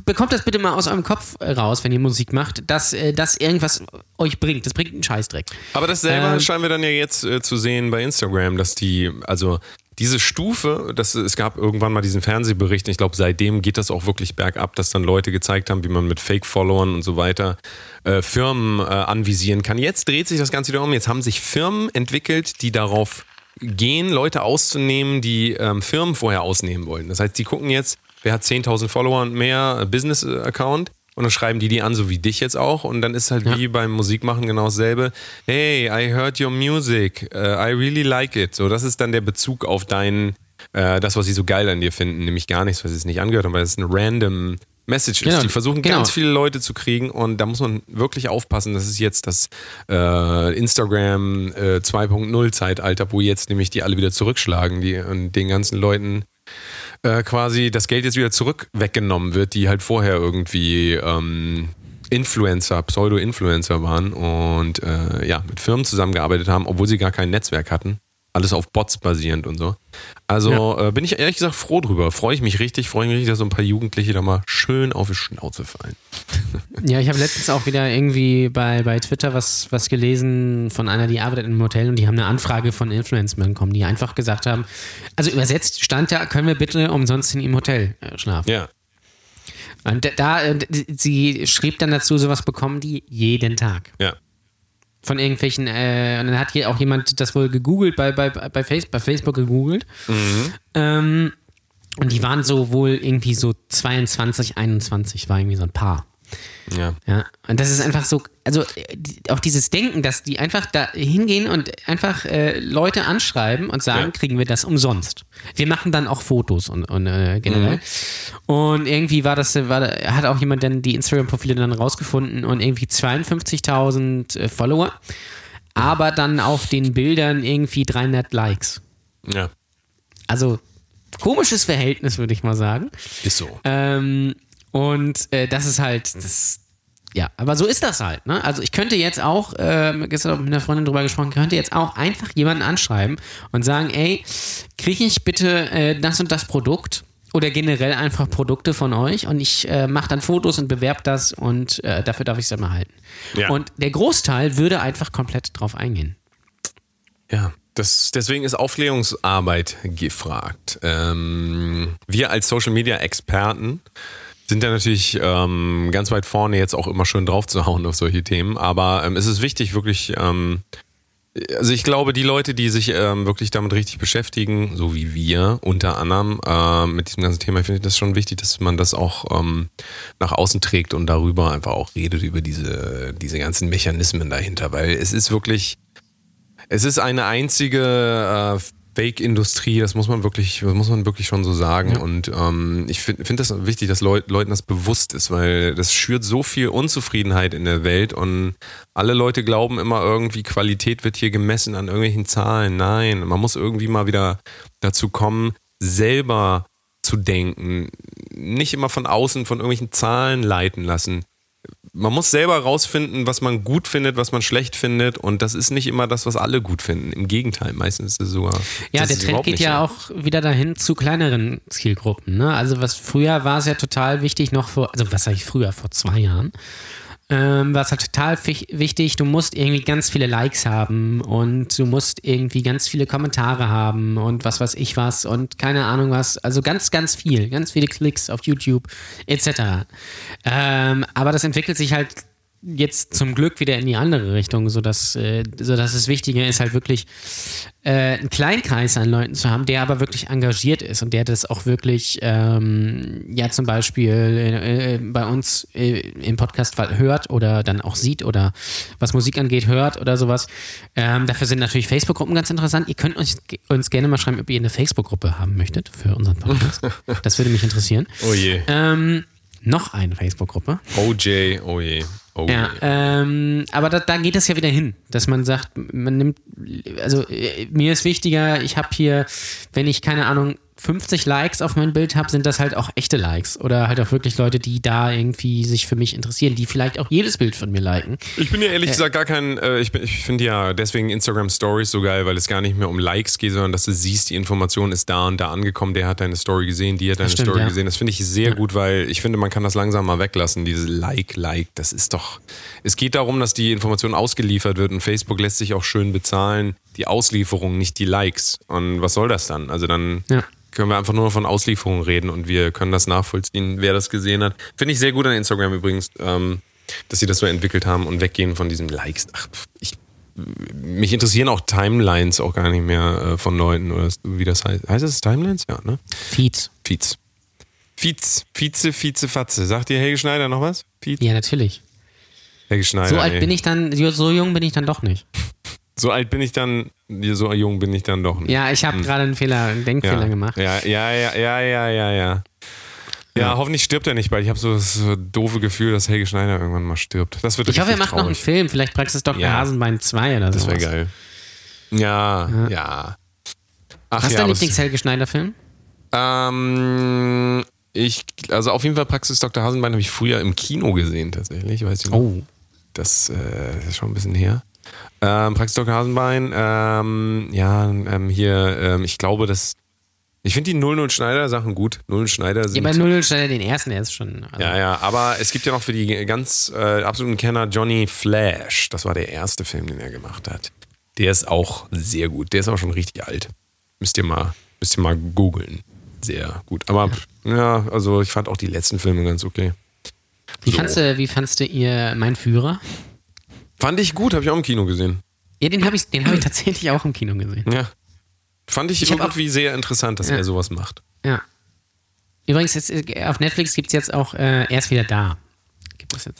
bekommt das bitte mal aus eurem Kopf äh, raus, wenn ihr Musik macht, dass äh, das irgendwas euch bringt. Das bringt einen Scheißdreck. Aber das selber Ähm, scheinen wir dann ja jetzt äh, zu sehen bei Instagram, dass die, also diese Stufe, das, es gab irgendwann mal diesen Fernsehbericht, ich glaube, seitdem geht das auch wirklich bergab, dass dann Leute gezeigt haben, wie man mit Fake-Followern und so weiter äh, Firmen äh, anvisieren kann. Jetzt dreht sich das Ganze wieder um. Jetzt haben sich Firmen entwickelt, die darauf gehen, Leute auszunehmen, die ähm, Firmen vorher ausnehmen wollen. Das heißt, die gucken jetzt, wer hat 10.000 Follower und mehr, äh, Business-Account. Und dann schreiben die die an, so wie dich jetzt auch. Und dann ist halt wie beim Musikmachen genau dasselbe. Hey, I heard your music. Uh, I really like it. So, das ist dann der Bezug auf dein, äh, das, was sie so geil an dir finden. Nämlich gar nichts, was sie es nicht angehört haben, weil es eine random Message Genau, ist. Die versuchen genau. ganz viele Leute zu kriegen. Und da muss man wirklich aufpassen. Das ist jetzt das äh, Instagram äh, 2.0 Zeitalter, wo jetzt nämlich die alle wieder zurückschlagen, die und den ganzen Leuten äh, quasi das Geld jetzt wieder zurück weggenommen wird, die halt vorher irgendwie ähm, Influencer, Pseudo-Influencer waren und äh, ja, mit Firmen zusammengearbeitet haben, obwohl sie gar kein Netzwerk hatten. Alles auf Bots basierend und so. Also äh, bin ich ehrlich gesagt froh drüber. Freue ich mich richtig, freue ich mich richtig, dass so ein paar Jugendliche da mal schön auf die Schnauze fallen. Ja, ich habe letztens auch wieder irgendwie bei, bei Twitter was, was gelesen von einer, die arbeitet in einem Hotel und die haben eine Anfrage von Influencern bekommen, die einfach gesagt haben, also übersetzt stand da, können wir bitte umsonst in ihrem Hotel äh, schlafen. Ja. Und da- da, äh, sie schrieb dann dazu, sowas bekommen die jeden Tag. Ja. Von irgendwelchen, äh, und dann hat hier auch jemand das wohl gegoogelt, bei, bei, bei, Face, bei Facebook gegoogelt. Ähm, und die waren so wohl irgendwie so 22, 21, war irgendwie so ein Paar. Ja. Ja, und das ist einfach so, also äh, auch dieses Denken, dass die einfach da hingehen und einfach äh, Leute anschreiben und sagen, Ja. kriegen wir das umsonst. Wir machen dann auch Fotos und, und äh, generell. Und irgendwie war das, war, hat auch jemand dann die Instagram-Profile dann rausgefunden und irgendwie 52.000 äh, Follower, aber dann auf den Bildern irgendwie 300 Likes. Ja. Also komisches Verhältnis, würde ich mal sagen. Ist so. Ähm, und äh, das ist halt, das, ja, aber so ist das halt. Ne? Also ich könnte jetzt auch, ähm, gestern mit einer Freundin drüber gesprochen, könnte jetzt auch einfach jemanden anschreiben und sagen, ey, kriege ich bitte äh, das und das Produkt oder generell einfach Produkte von euch und ich äh, mache dann Fotos und bewerbe das und äh, dafür darf ich es dann mal halten. Ja. Und der Großteil würde einfach komplett drauf eingehen. Ja, das, deswegen ist Aufklärungsarbeit gefragt. Ähm, wir als Social Media Experten sind da natürlich ähm, ganz weit vorne jetzt auch immer schön drauf zu hauen auf solche Themen. Aber ähm, es ist wichtig, wirklich ähm, Also ich glaube, die Leute, die sich ähm, wirklich damit richtig beschäftigen, so wie wir unter anderem äh, mit diesem ganzen Thema, finde ich das schon wichtig, dass man das auch ähm, nach außen trägt und darüber einfach auch redet, über diese, diese ganzen Mechanismen dahinter, weil es ist wirklich, es ist eine einzige äh, Fake-Industrie, das muss man wirklich, das muss man wirklich schon so sagen. Ja. Und ähm, ich finde find das wichtig, dass Leut, Leuten das bewusst ist, weil das schürt so viel Unzufriedenheit in der Welt und alle Leute glauben immer irgendwie, Qualität wird hier gemessen an irgendwelchen Zahlen. Nein, man muss irgendwie mal wieder dazu kommen, selber zu denken, nicht immer von außen von irgendwelchen Zahlen leiten lassen man muss selber rausfinden, was man gut findet, was man schlecht findet. Und das ist nicht immer das, was alle gut finden. Im Gegenteil, meistens ist es sogar. Ja, der Trend geht ja auch wieder dahin zu kleineren Zielgruppen. Ne? Also was früher war es ja total wichtig, noch vor, also was sage ich früher, vor zwei Jahren, ähm, war es halt total wichtig, du musst irgendwie ganz viele Likes haben und du musst irgendwie ganz viele Kommentare haben und was weiß ich was und keine Ahnung was. Also ganz, ganz viel, ganz viele Klicks auf YouTube etc. Ähm, aber das entwickelt sich halt jetzt zum Glück wieder in die andere Richtung, sodass, äh, sodass es wichtiger ist, halt wirklich äh, einen kleinen Kreis an Leuten zu haben, der aber wirklich engagiert ist und der das auch wirklich, ähm, ja, zum Beispiel äh, äh bei uns äh, im Podcast hört oder dann auch sieht oder was Musik angeht, hört oder sowas. Ähm, dafür sind natürlich Facebook-Gruppen ganz interessant. Ihr könnt uns, uns gerne mal schreiben, ob ihr eine Facebook-Gruppe haben möchtet für unseren Podcast. das würde mich interessieren. Oh je. Ähm, noch eine Facebook-Gruppe. OJ, oh je. Oh ja, ähm, aber da, da, geht es ja wieder hin, dass man sagt, man nimmt, also äh, mir ist wichtiger, ich habe hier, wenn ich keine Ahnung, 50 Likes auf mein Bild habe, sind das halt auch echte Likes. Oder halt auch wirklich Leute, die da irgendwie sich für mich interessieren, die vielleicht auch jedes Bild von mir liken. Ich bin ja ehrlich äh, gesagt gar kein, äh, ich, ich finde ja deswegen Instagram Stories so geil, weil es gar nicht mehr um Likes geht, sondern dass du siehst, die Information ist da und da angekommen, der hat deine Story gesehen, die hat deine stimmt, Story ja. gesehen. Das finde ich sehr ja. gut, weil ich finde, man kann das langsam mal weglassen, dieses Like, Like, das ist doch, es geht darum, dass die Information ausgeliefert wird und Facebook lässt sich auch schön bezahlen, die Auslieferung, nicht die Likes. Und was soll das dann? Also dann ja können wir einfach nur von Auslieferungen reden und wir können das nachvollziehen, wer das gesehen hat. Finde ich sehr gut an Instagram übrigens, ähm, dass sie das so entwickelt haben und weggehen von diesen Likes. Ach, ich, mich interessieren auch Timelines auch gar nicht mehr äh, von Leuten oder wie das heißt. Heißt es Timelines? Ja, ne? Feeds. Feeds. Feeds. Vize, Vize, Fatze. Sagt dir Helge Schneider noch was? Feeds? Ja, natürlich. Helge Schneider. So alt ey. bin ich dann, so jung bin ich dann doch nicht. So alt bin ich dann, so jung bin ich dann doch nicht. Ja, ich habe hm. gerade einen Fehler, einen Denkfehler ja. gemacht. Ja, ja, ja, ja, ja, ja, ja. Ja, hoffentlich stirbt er nicht bald. Ich habe so das doofe Gefühl, dass Helge Schneider irgendwann mal stirbt. Das wird Ich hoffe, er macht traurig. noch einen Film. Vielleicht Praxis Dr. Ja. Hasenbein 2 oder so. Das wäre geil. Ja, ja. ja. Ach, Was ist ja, dein Lieblings-Helge Schneider-Film? Ähm, ich, also auf jeden Fall Praxis Dr. Hasenbein habe ich früher im Kino gesehen, tatsächlich. Weiß ich noch. Oh. Das, äh, das ist schon ein bisschen her. Ähm, Praxis Dr. Hasenbein, ähm, ja, ähm, hier, ähm, ich glaube, dass. Ich finde die 00 Schneider Sachen gut. 00 Schneider sind. Ja, bei 00 Schneider den ersten, der ist schon. Also ja, ja, aber es gibt ja noch für die ganz äh, absoluten Kenner Johnny Flash. Das war der erste Film, den er gemacht hat. Der ist auch sehr gut. Der ist auch schon richtig alt. Müsst ihr mal, müsst ihr mal googeln. Sehr gut. Aber ja. ja. also ich fand auch die letzten Filme ganz okay. Wie, so. fandst, du, wie fandst du ihr Mein Führer? Fand ich gut, habe ich auch im Kino gesehen. Ja, den habe ich, hab ich tatsächlich auch im Kino gesehen. Ja. Fand ich, ich irgendwie auch, sehr interessant, dass ja. er sowas macht. Ja. Übrigens, jetzt, äh, auf Netflix gibt es jetzt auch äh, Er ist wieder da.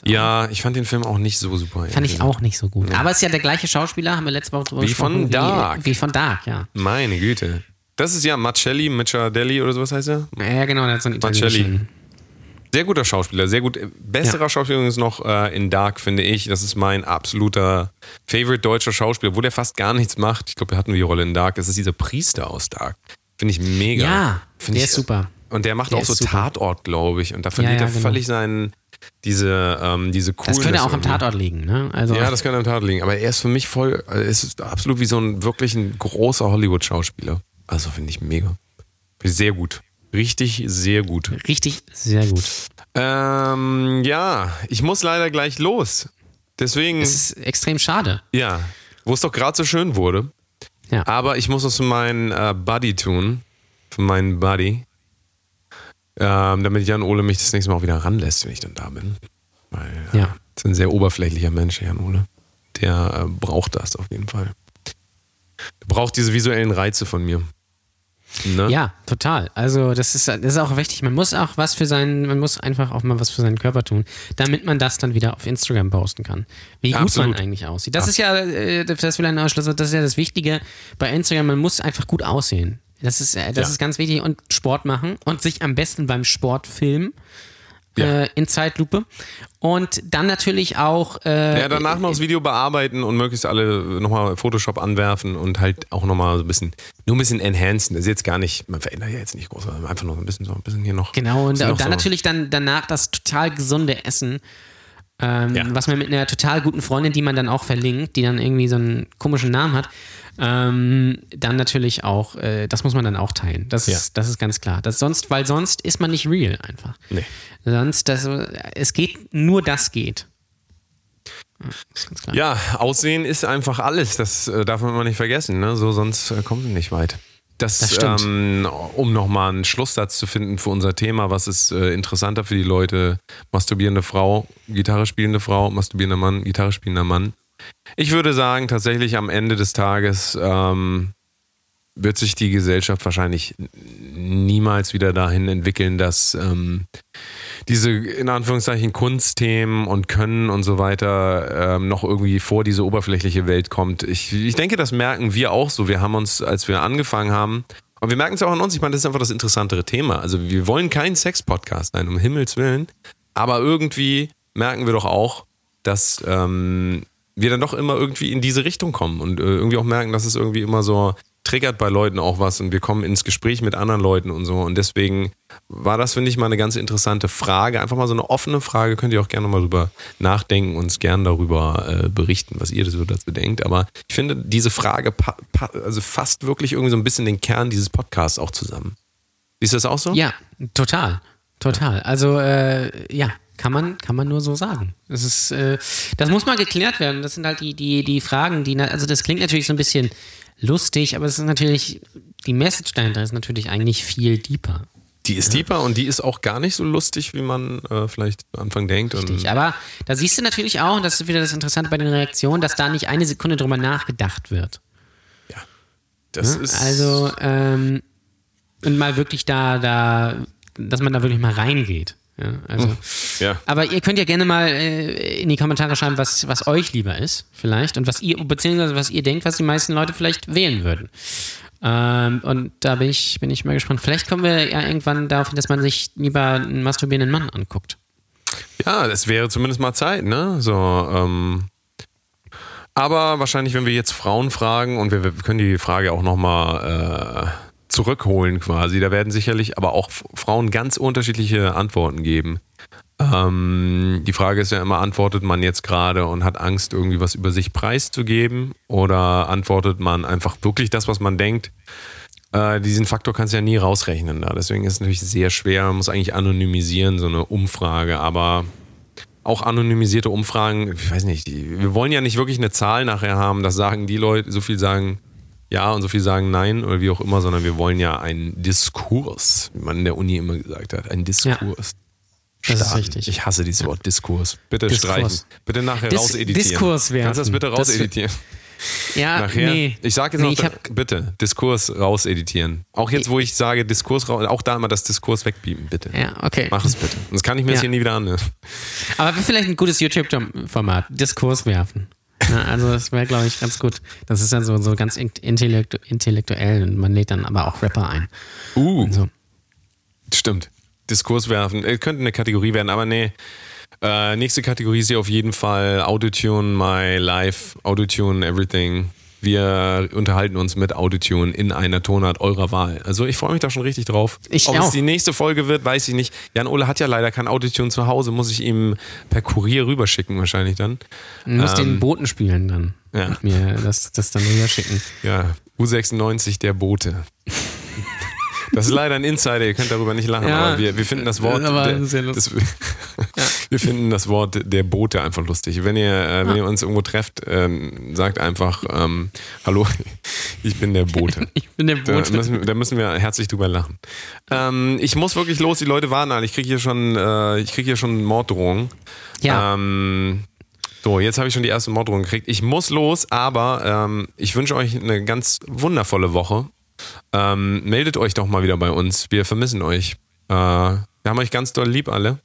Ja, ich fand den Film auch nicht so super. Fand ich auch nicht so gut. Ja. Aber es ist ja der gleiche Schauspieler, haben wir letzte Woche drüber wie gesprochen. Von Dark. Wie, wie von Dark, ja. Meine Güte. Das ist ja Marcelli, Michadelli oder sowas heißt er? Ja, genau, der hat so einen Marcelli. Sehr guter Schauspieler, sehr gut. Besserer ja. Schauspieler ist noch äh, in Dark, finde ich. Das ist mein absoluter Favorite deutscher Schauspieler, wo der fast gar nichts macht. Ich glaube, wir hatten die Rolle in Dark. Das ist dieser Priester aus Dark. Finde ich mega. Ja, find der ich, ist super. Und der macht der auch so super. Tatort, glaube ich. Und da verliert ja, ja, er genau. völlig seinen, diese, ähm, diese Coolness. Das könnte auch am Tatort liegen, ne? Also ja, das könnte am Tatort liegen. Aber er ist für mich voll, er ist absolut wie so ein wirklich ein großer Hollywood-Schauspieler. Also finde ich mega. Sehr gut. Richtig, sehr gut. Richtig, sehr gut. Ähm, ja, ich muss leider gleich los. Deswegen. Es ist extrem schade. Ja, wo es doch gerade so schön wurde. Ja. Aber ich muss es für meinen äh, Buddy tun. Für meinen Buddy. Ähm, damit Jan Ole mich das nächste Mal auch wieder ranlässt, wenn ich dann da bin. Weil, äh, ja. ist ein sehr oberflächlicher Mensch, Jan Ole. Der äh, braucht das auf jeden Fall. Braucht diese visuellen Reize von mir. Ne? Ja, total. Also das ist, das ist auch wichtig. Man muss auch was für seinen, man muss einfach auch mal was für seinen Körper tun, damit man das dann wieder auf Instagram posten kann. Wie gut Absolut. man eigentlich aussieht. Das ist ja, äh, das will ein Ausschluss, das ist ja das Wichtige bei Instagram, man muss einfach gut aussehen. Das ist, äh, das Ja. ist ganz wichtig und Sport machen und sich am besten beim Sport filmen. Ja. Äh, in Zeitlupe. Und dann natürlich auch. Äh, Ja, danach noch das Video bearbeiten und möglichst alle nochmal Photoshop anwerfen und halt auch nochmal so ein bisschen, nur ein bisschen enhancen. Das ist jetzt gar nicht, man verändert ja jetzt nicht groß, sondern einfach noch ein bisschen so ein bisschen hier noch. Genau, und, und dann so- natürlich dann danach das total gesunde Essen, ähm, Ja. was man mit einer total guten Freundin, die man dann auch verlinkt, die dann irgendwie so einen komischen Namen hat, ähm, dann natürlich auch, äh, das muss man dann auch teilen. Das, Ja. ist, das ist ganz klar. Das sonst, weil sonst ist man nicht real einfach. Nee. Sonst, das, es geht, nur das geht. Ja, Aussehen ist einfach alles. Das äh, darf man mal nicht vergessen. Ne? So, sonst äh, kommt man nicht weit. Das, Das stimmt. Ähm, um nochmal einen Schlusssatz zu finden für unser Thema, was ist äh, interessanter für die Leute? Masturbierende Frau, Gitarre spielende Frau, masturbierender Mann, Gitarre spielender Mann. Ich würde sagen, tatsächlich am Ende des Tages ähm, wird sich die Gesellschaft wahrscheinlich niemals wieder dahin entwickeln, dass ähm, diese in Anführungszeichen Kunstthemen und Können und so weiter ähm, noch irgendwie vor diese oberflächliche Welt kommt. Ich, ich denke, das merken wir auch so. Wir haben uns, als wir angefangen haben, und wir merken es auch an uns, ich meine, das ist einfach das interessantere Thema. Also wir wollen kein Sex-Podcast sein, um Himmels Willen. Aber irgendwie merken wir doch auch, dass ähm, wir dann doch immer irgendwie in diese Richtung kommen und äh, irgendwie auch merken, dass es irgendwie immer so triggert bei Leuten auch was und wir kommen ins Gespräch mit anderen Leuten und so. Und deswegen war das, finde ich, mal eine ganz interessante Frage. Einfach mal so eine offene Frage. Könnt ihr auch gerne mal drüber nachdenken und uns gerne darüber äh, berichten, was ihr so dazu denkt. Aber ich finde, diese Frage also fasst wirklich irgendwie so ein bisschen den Kern dieses Podcasts auch zusammen. Siehst du das auch so? Ja, total. Total. Also, äh, ja, kann man, kann man nur so sagen. Das ist, äh, das muss mal geklärt werden. Das sind halt die, die, die Fragen, die, also das klingt natürlich so ein bisschen lustig, aber es ist natürlich, die Message dahinter ist natürlich eigentlich viel deeper. Die ist deeper und die ist auch gar nicht so lustig, wie man äh, vielleicht am Anfang denkt. Richtig. Aber da siehst du natürlich auch, und das ist wieder das Interessante bei den Reaktionen, dass da nicht eine Sekunde drüber nachgedacht wird. das Ne? ist Also, ähm, und mal wirklich da, da, dass man da wirklich mal reingeht. Ja, also. ja. Aber ihr könnt ja gerne mal äh, in die Kommentare schreiben, was, was euch lieber ist, vielleicht. Und was ihr, beziehungsweise was ihr denkt, was die meisten Leute vielleicht wählen würden. Ähm, und da bin ich, bin ich mal gespannt. Vielleicht kommen wir ja irgendwann darauf hin, dass man sich lieber einen masturbierenden Mann anguckt. Ja, das wäre zumindest mal Zeit, ne? So, ähm, aber wahrscheinlich, wenn wir jetzt Frauen fragen und wir, wir können die Frage auch nochmal äh, zurückholen quasi, da werden sicherlich aber auch Frauen ganz unterschiedliche Antworten geben. Ähm, die Frage ist ja immer, antwortet man jetzt gerade und hat Angst, irgendwie was über sich preiszugeben oder antwortet man einfach wirklich das, was man denkt? Äh, diesen Faktor kannst du ja nie rausrechnen. Da. Deswegen ist es natürlich sehr schwer. Man muss eigentlich anonymisieren, so eine Umfrage. Aber auch anonymisierte Umfragen, ich weiß nicht, die, wir wollen ja nicht wirklich eine Zahl nachher haben, dass sagen die Leute, so viel sagen ja und so viel sagen nein oder wie auch immer, sondern wir wollen ja einen Diskurs, wie man in der Uni immer gesagt hat, einen Diskurs. Das ist starten. richtig. Ich hasse dieses Wort Diskurs. Bitte Diskurs. streichen. Bitte nachher Dis- rauseditieren. Diskurs werfen. Kannst du das bitte Das- rauseditieren? Ja, Nachher. nee. Ich sage jetzt nee, noch, hab, bitte, Diskurs rauseditieren. Auch jetzt, wo ich sage Diskurs raus, auch da immer das Diskurs wegbieben, bitte. Ja, okay. Mach es bitte. Sonst kann ich mir das Ja. hier nie wieder an. Aber vielleicht ein gutes YouTube-Format, Diskurs werfen. Ja, also das wäre, glaube ich, ganz gut. Das ist dann so, so ganz intellektu intellektuell und man lädt dann aber auch Rapper ein. Uh, so. stimmt. Diskurs werfen. Äh, könnte eine Kategorie werden, aber nee. Äh, nächste Kategorie ist hier auf jeden Fall Autotune My Life, Autotune Everything. Wir unterhalten uns mit Autotune in einer Tonart eurer Wahl. Also ich freue mich da schon richtig drauf. Ich Ob es auch. die nächste Folge wird, weiß ich nicht. Jan Ole hat ja leider kein Autotune zu Hause, muss ich ihm per Kurier rüberschicken wahrscheinlich dann. Du musst Ähm, den Boten spielen dann. ja. Und mir das, das dann rüber schicken. Ja, U96 der Bote. Das ist leider ein Insider, ihr könnt darüber nicht lachen, Ja, aber wir, wir finden das Wort. aber der, sehr lustig. das, Wir finden das Wort der Bote einfach lustig. Wenn ihr, äh, wenn ihr uns irgendwo trefft, ähm, sagt einfach, ähm, hallo, ich bin der Bote. Ich bin der Da Bote. müssen, da müssen wir herzlich drüber lachen. Ähm, ich muss wirklich los, die Leute warten alle. Ich kriege hier schon, äh, ich kriege hier schon Morddrohungen. Ja. Ähm, So, jetzt habe ich schon die erste Morddrohung gekriegt. Ich muss los, aber ähm, ich wünsche euch eine ganz wundervolle Woche. Ähm, meldet euch doch mal wieder bei uns. Wir vermissen euch. Äh, wir haben euch ganz doll lieb alle.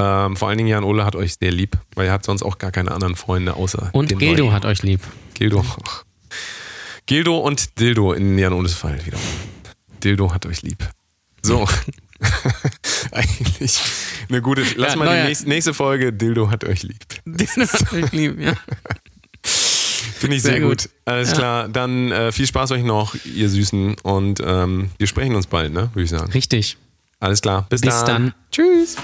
Ähm, vor allen Dingen Jan Ole hat euch sehr lieb, weil er hat sonst auch gar keine anderen Freunde außer Und Gildo neuen. hat euch lieb. Gildo. Gildo und Dildo in Jan Oles Fall wieder. Dildo hat euch lieb. So. Eigentlich eine gute. Lass Ja, mal die nächste, nächste Folge. Dildo hat euch lieb. Gildo hat euch lieb, ja. Finde ich sehr, Sehr gut. gut. Alles Ja. klar. Dann äh, viel Spaß euch noch, ihr Süßen. Und ähm, wir sprechen uns bald, ne? Würde ich sagen. Richtig. Alles klar. Bis, Bis dann. Tschüss.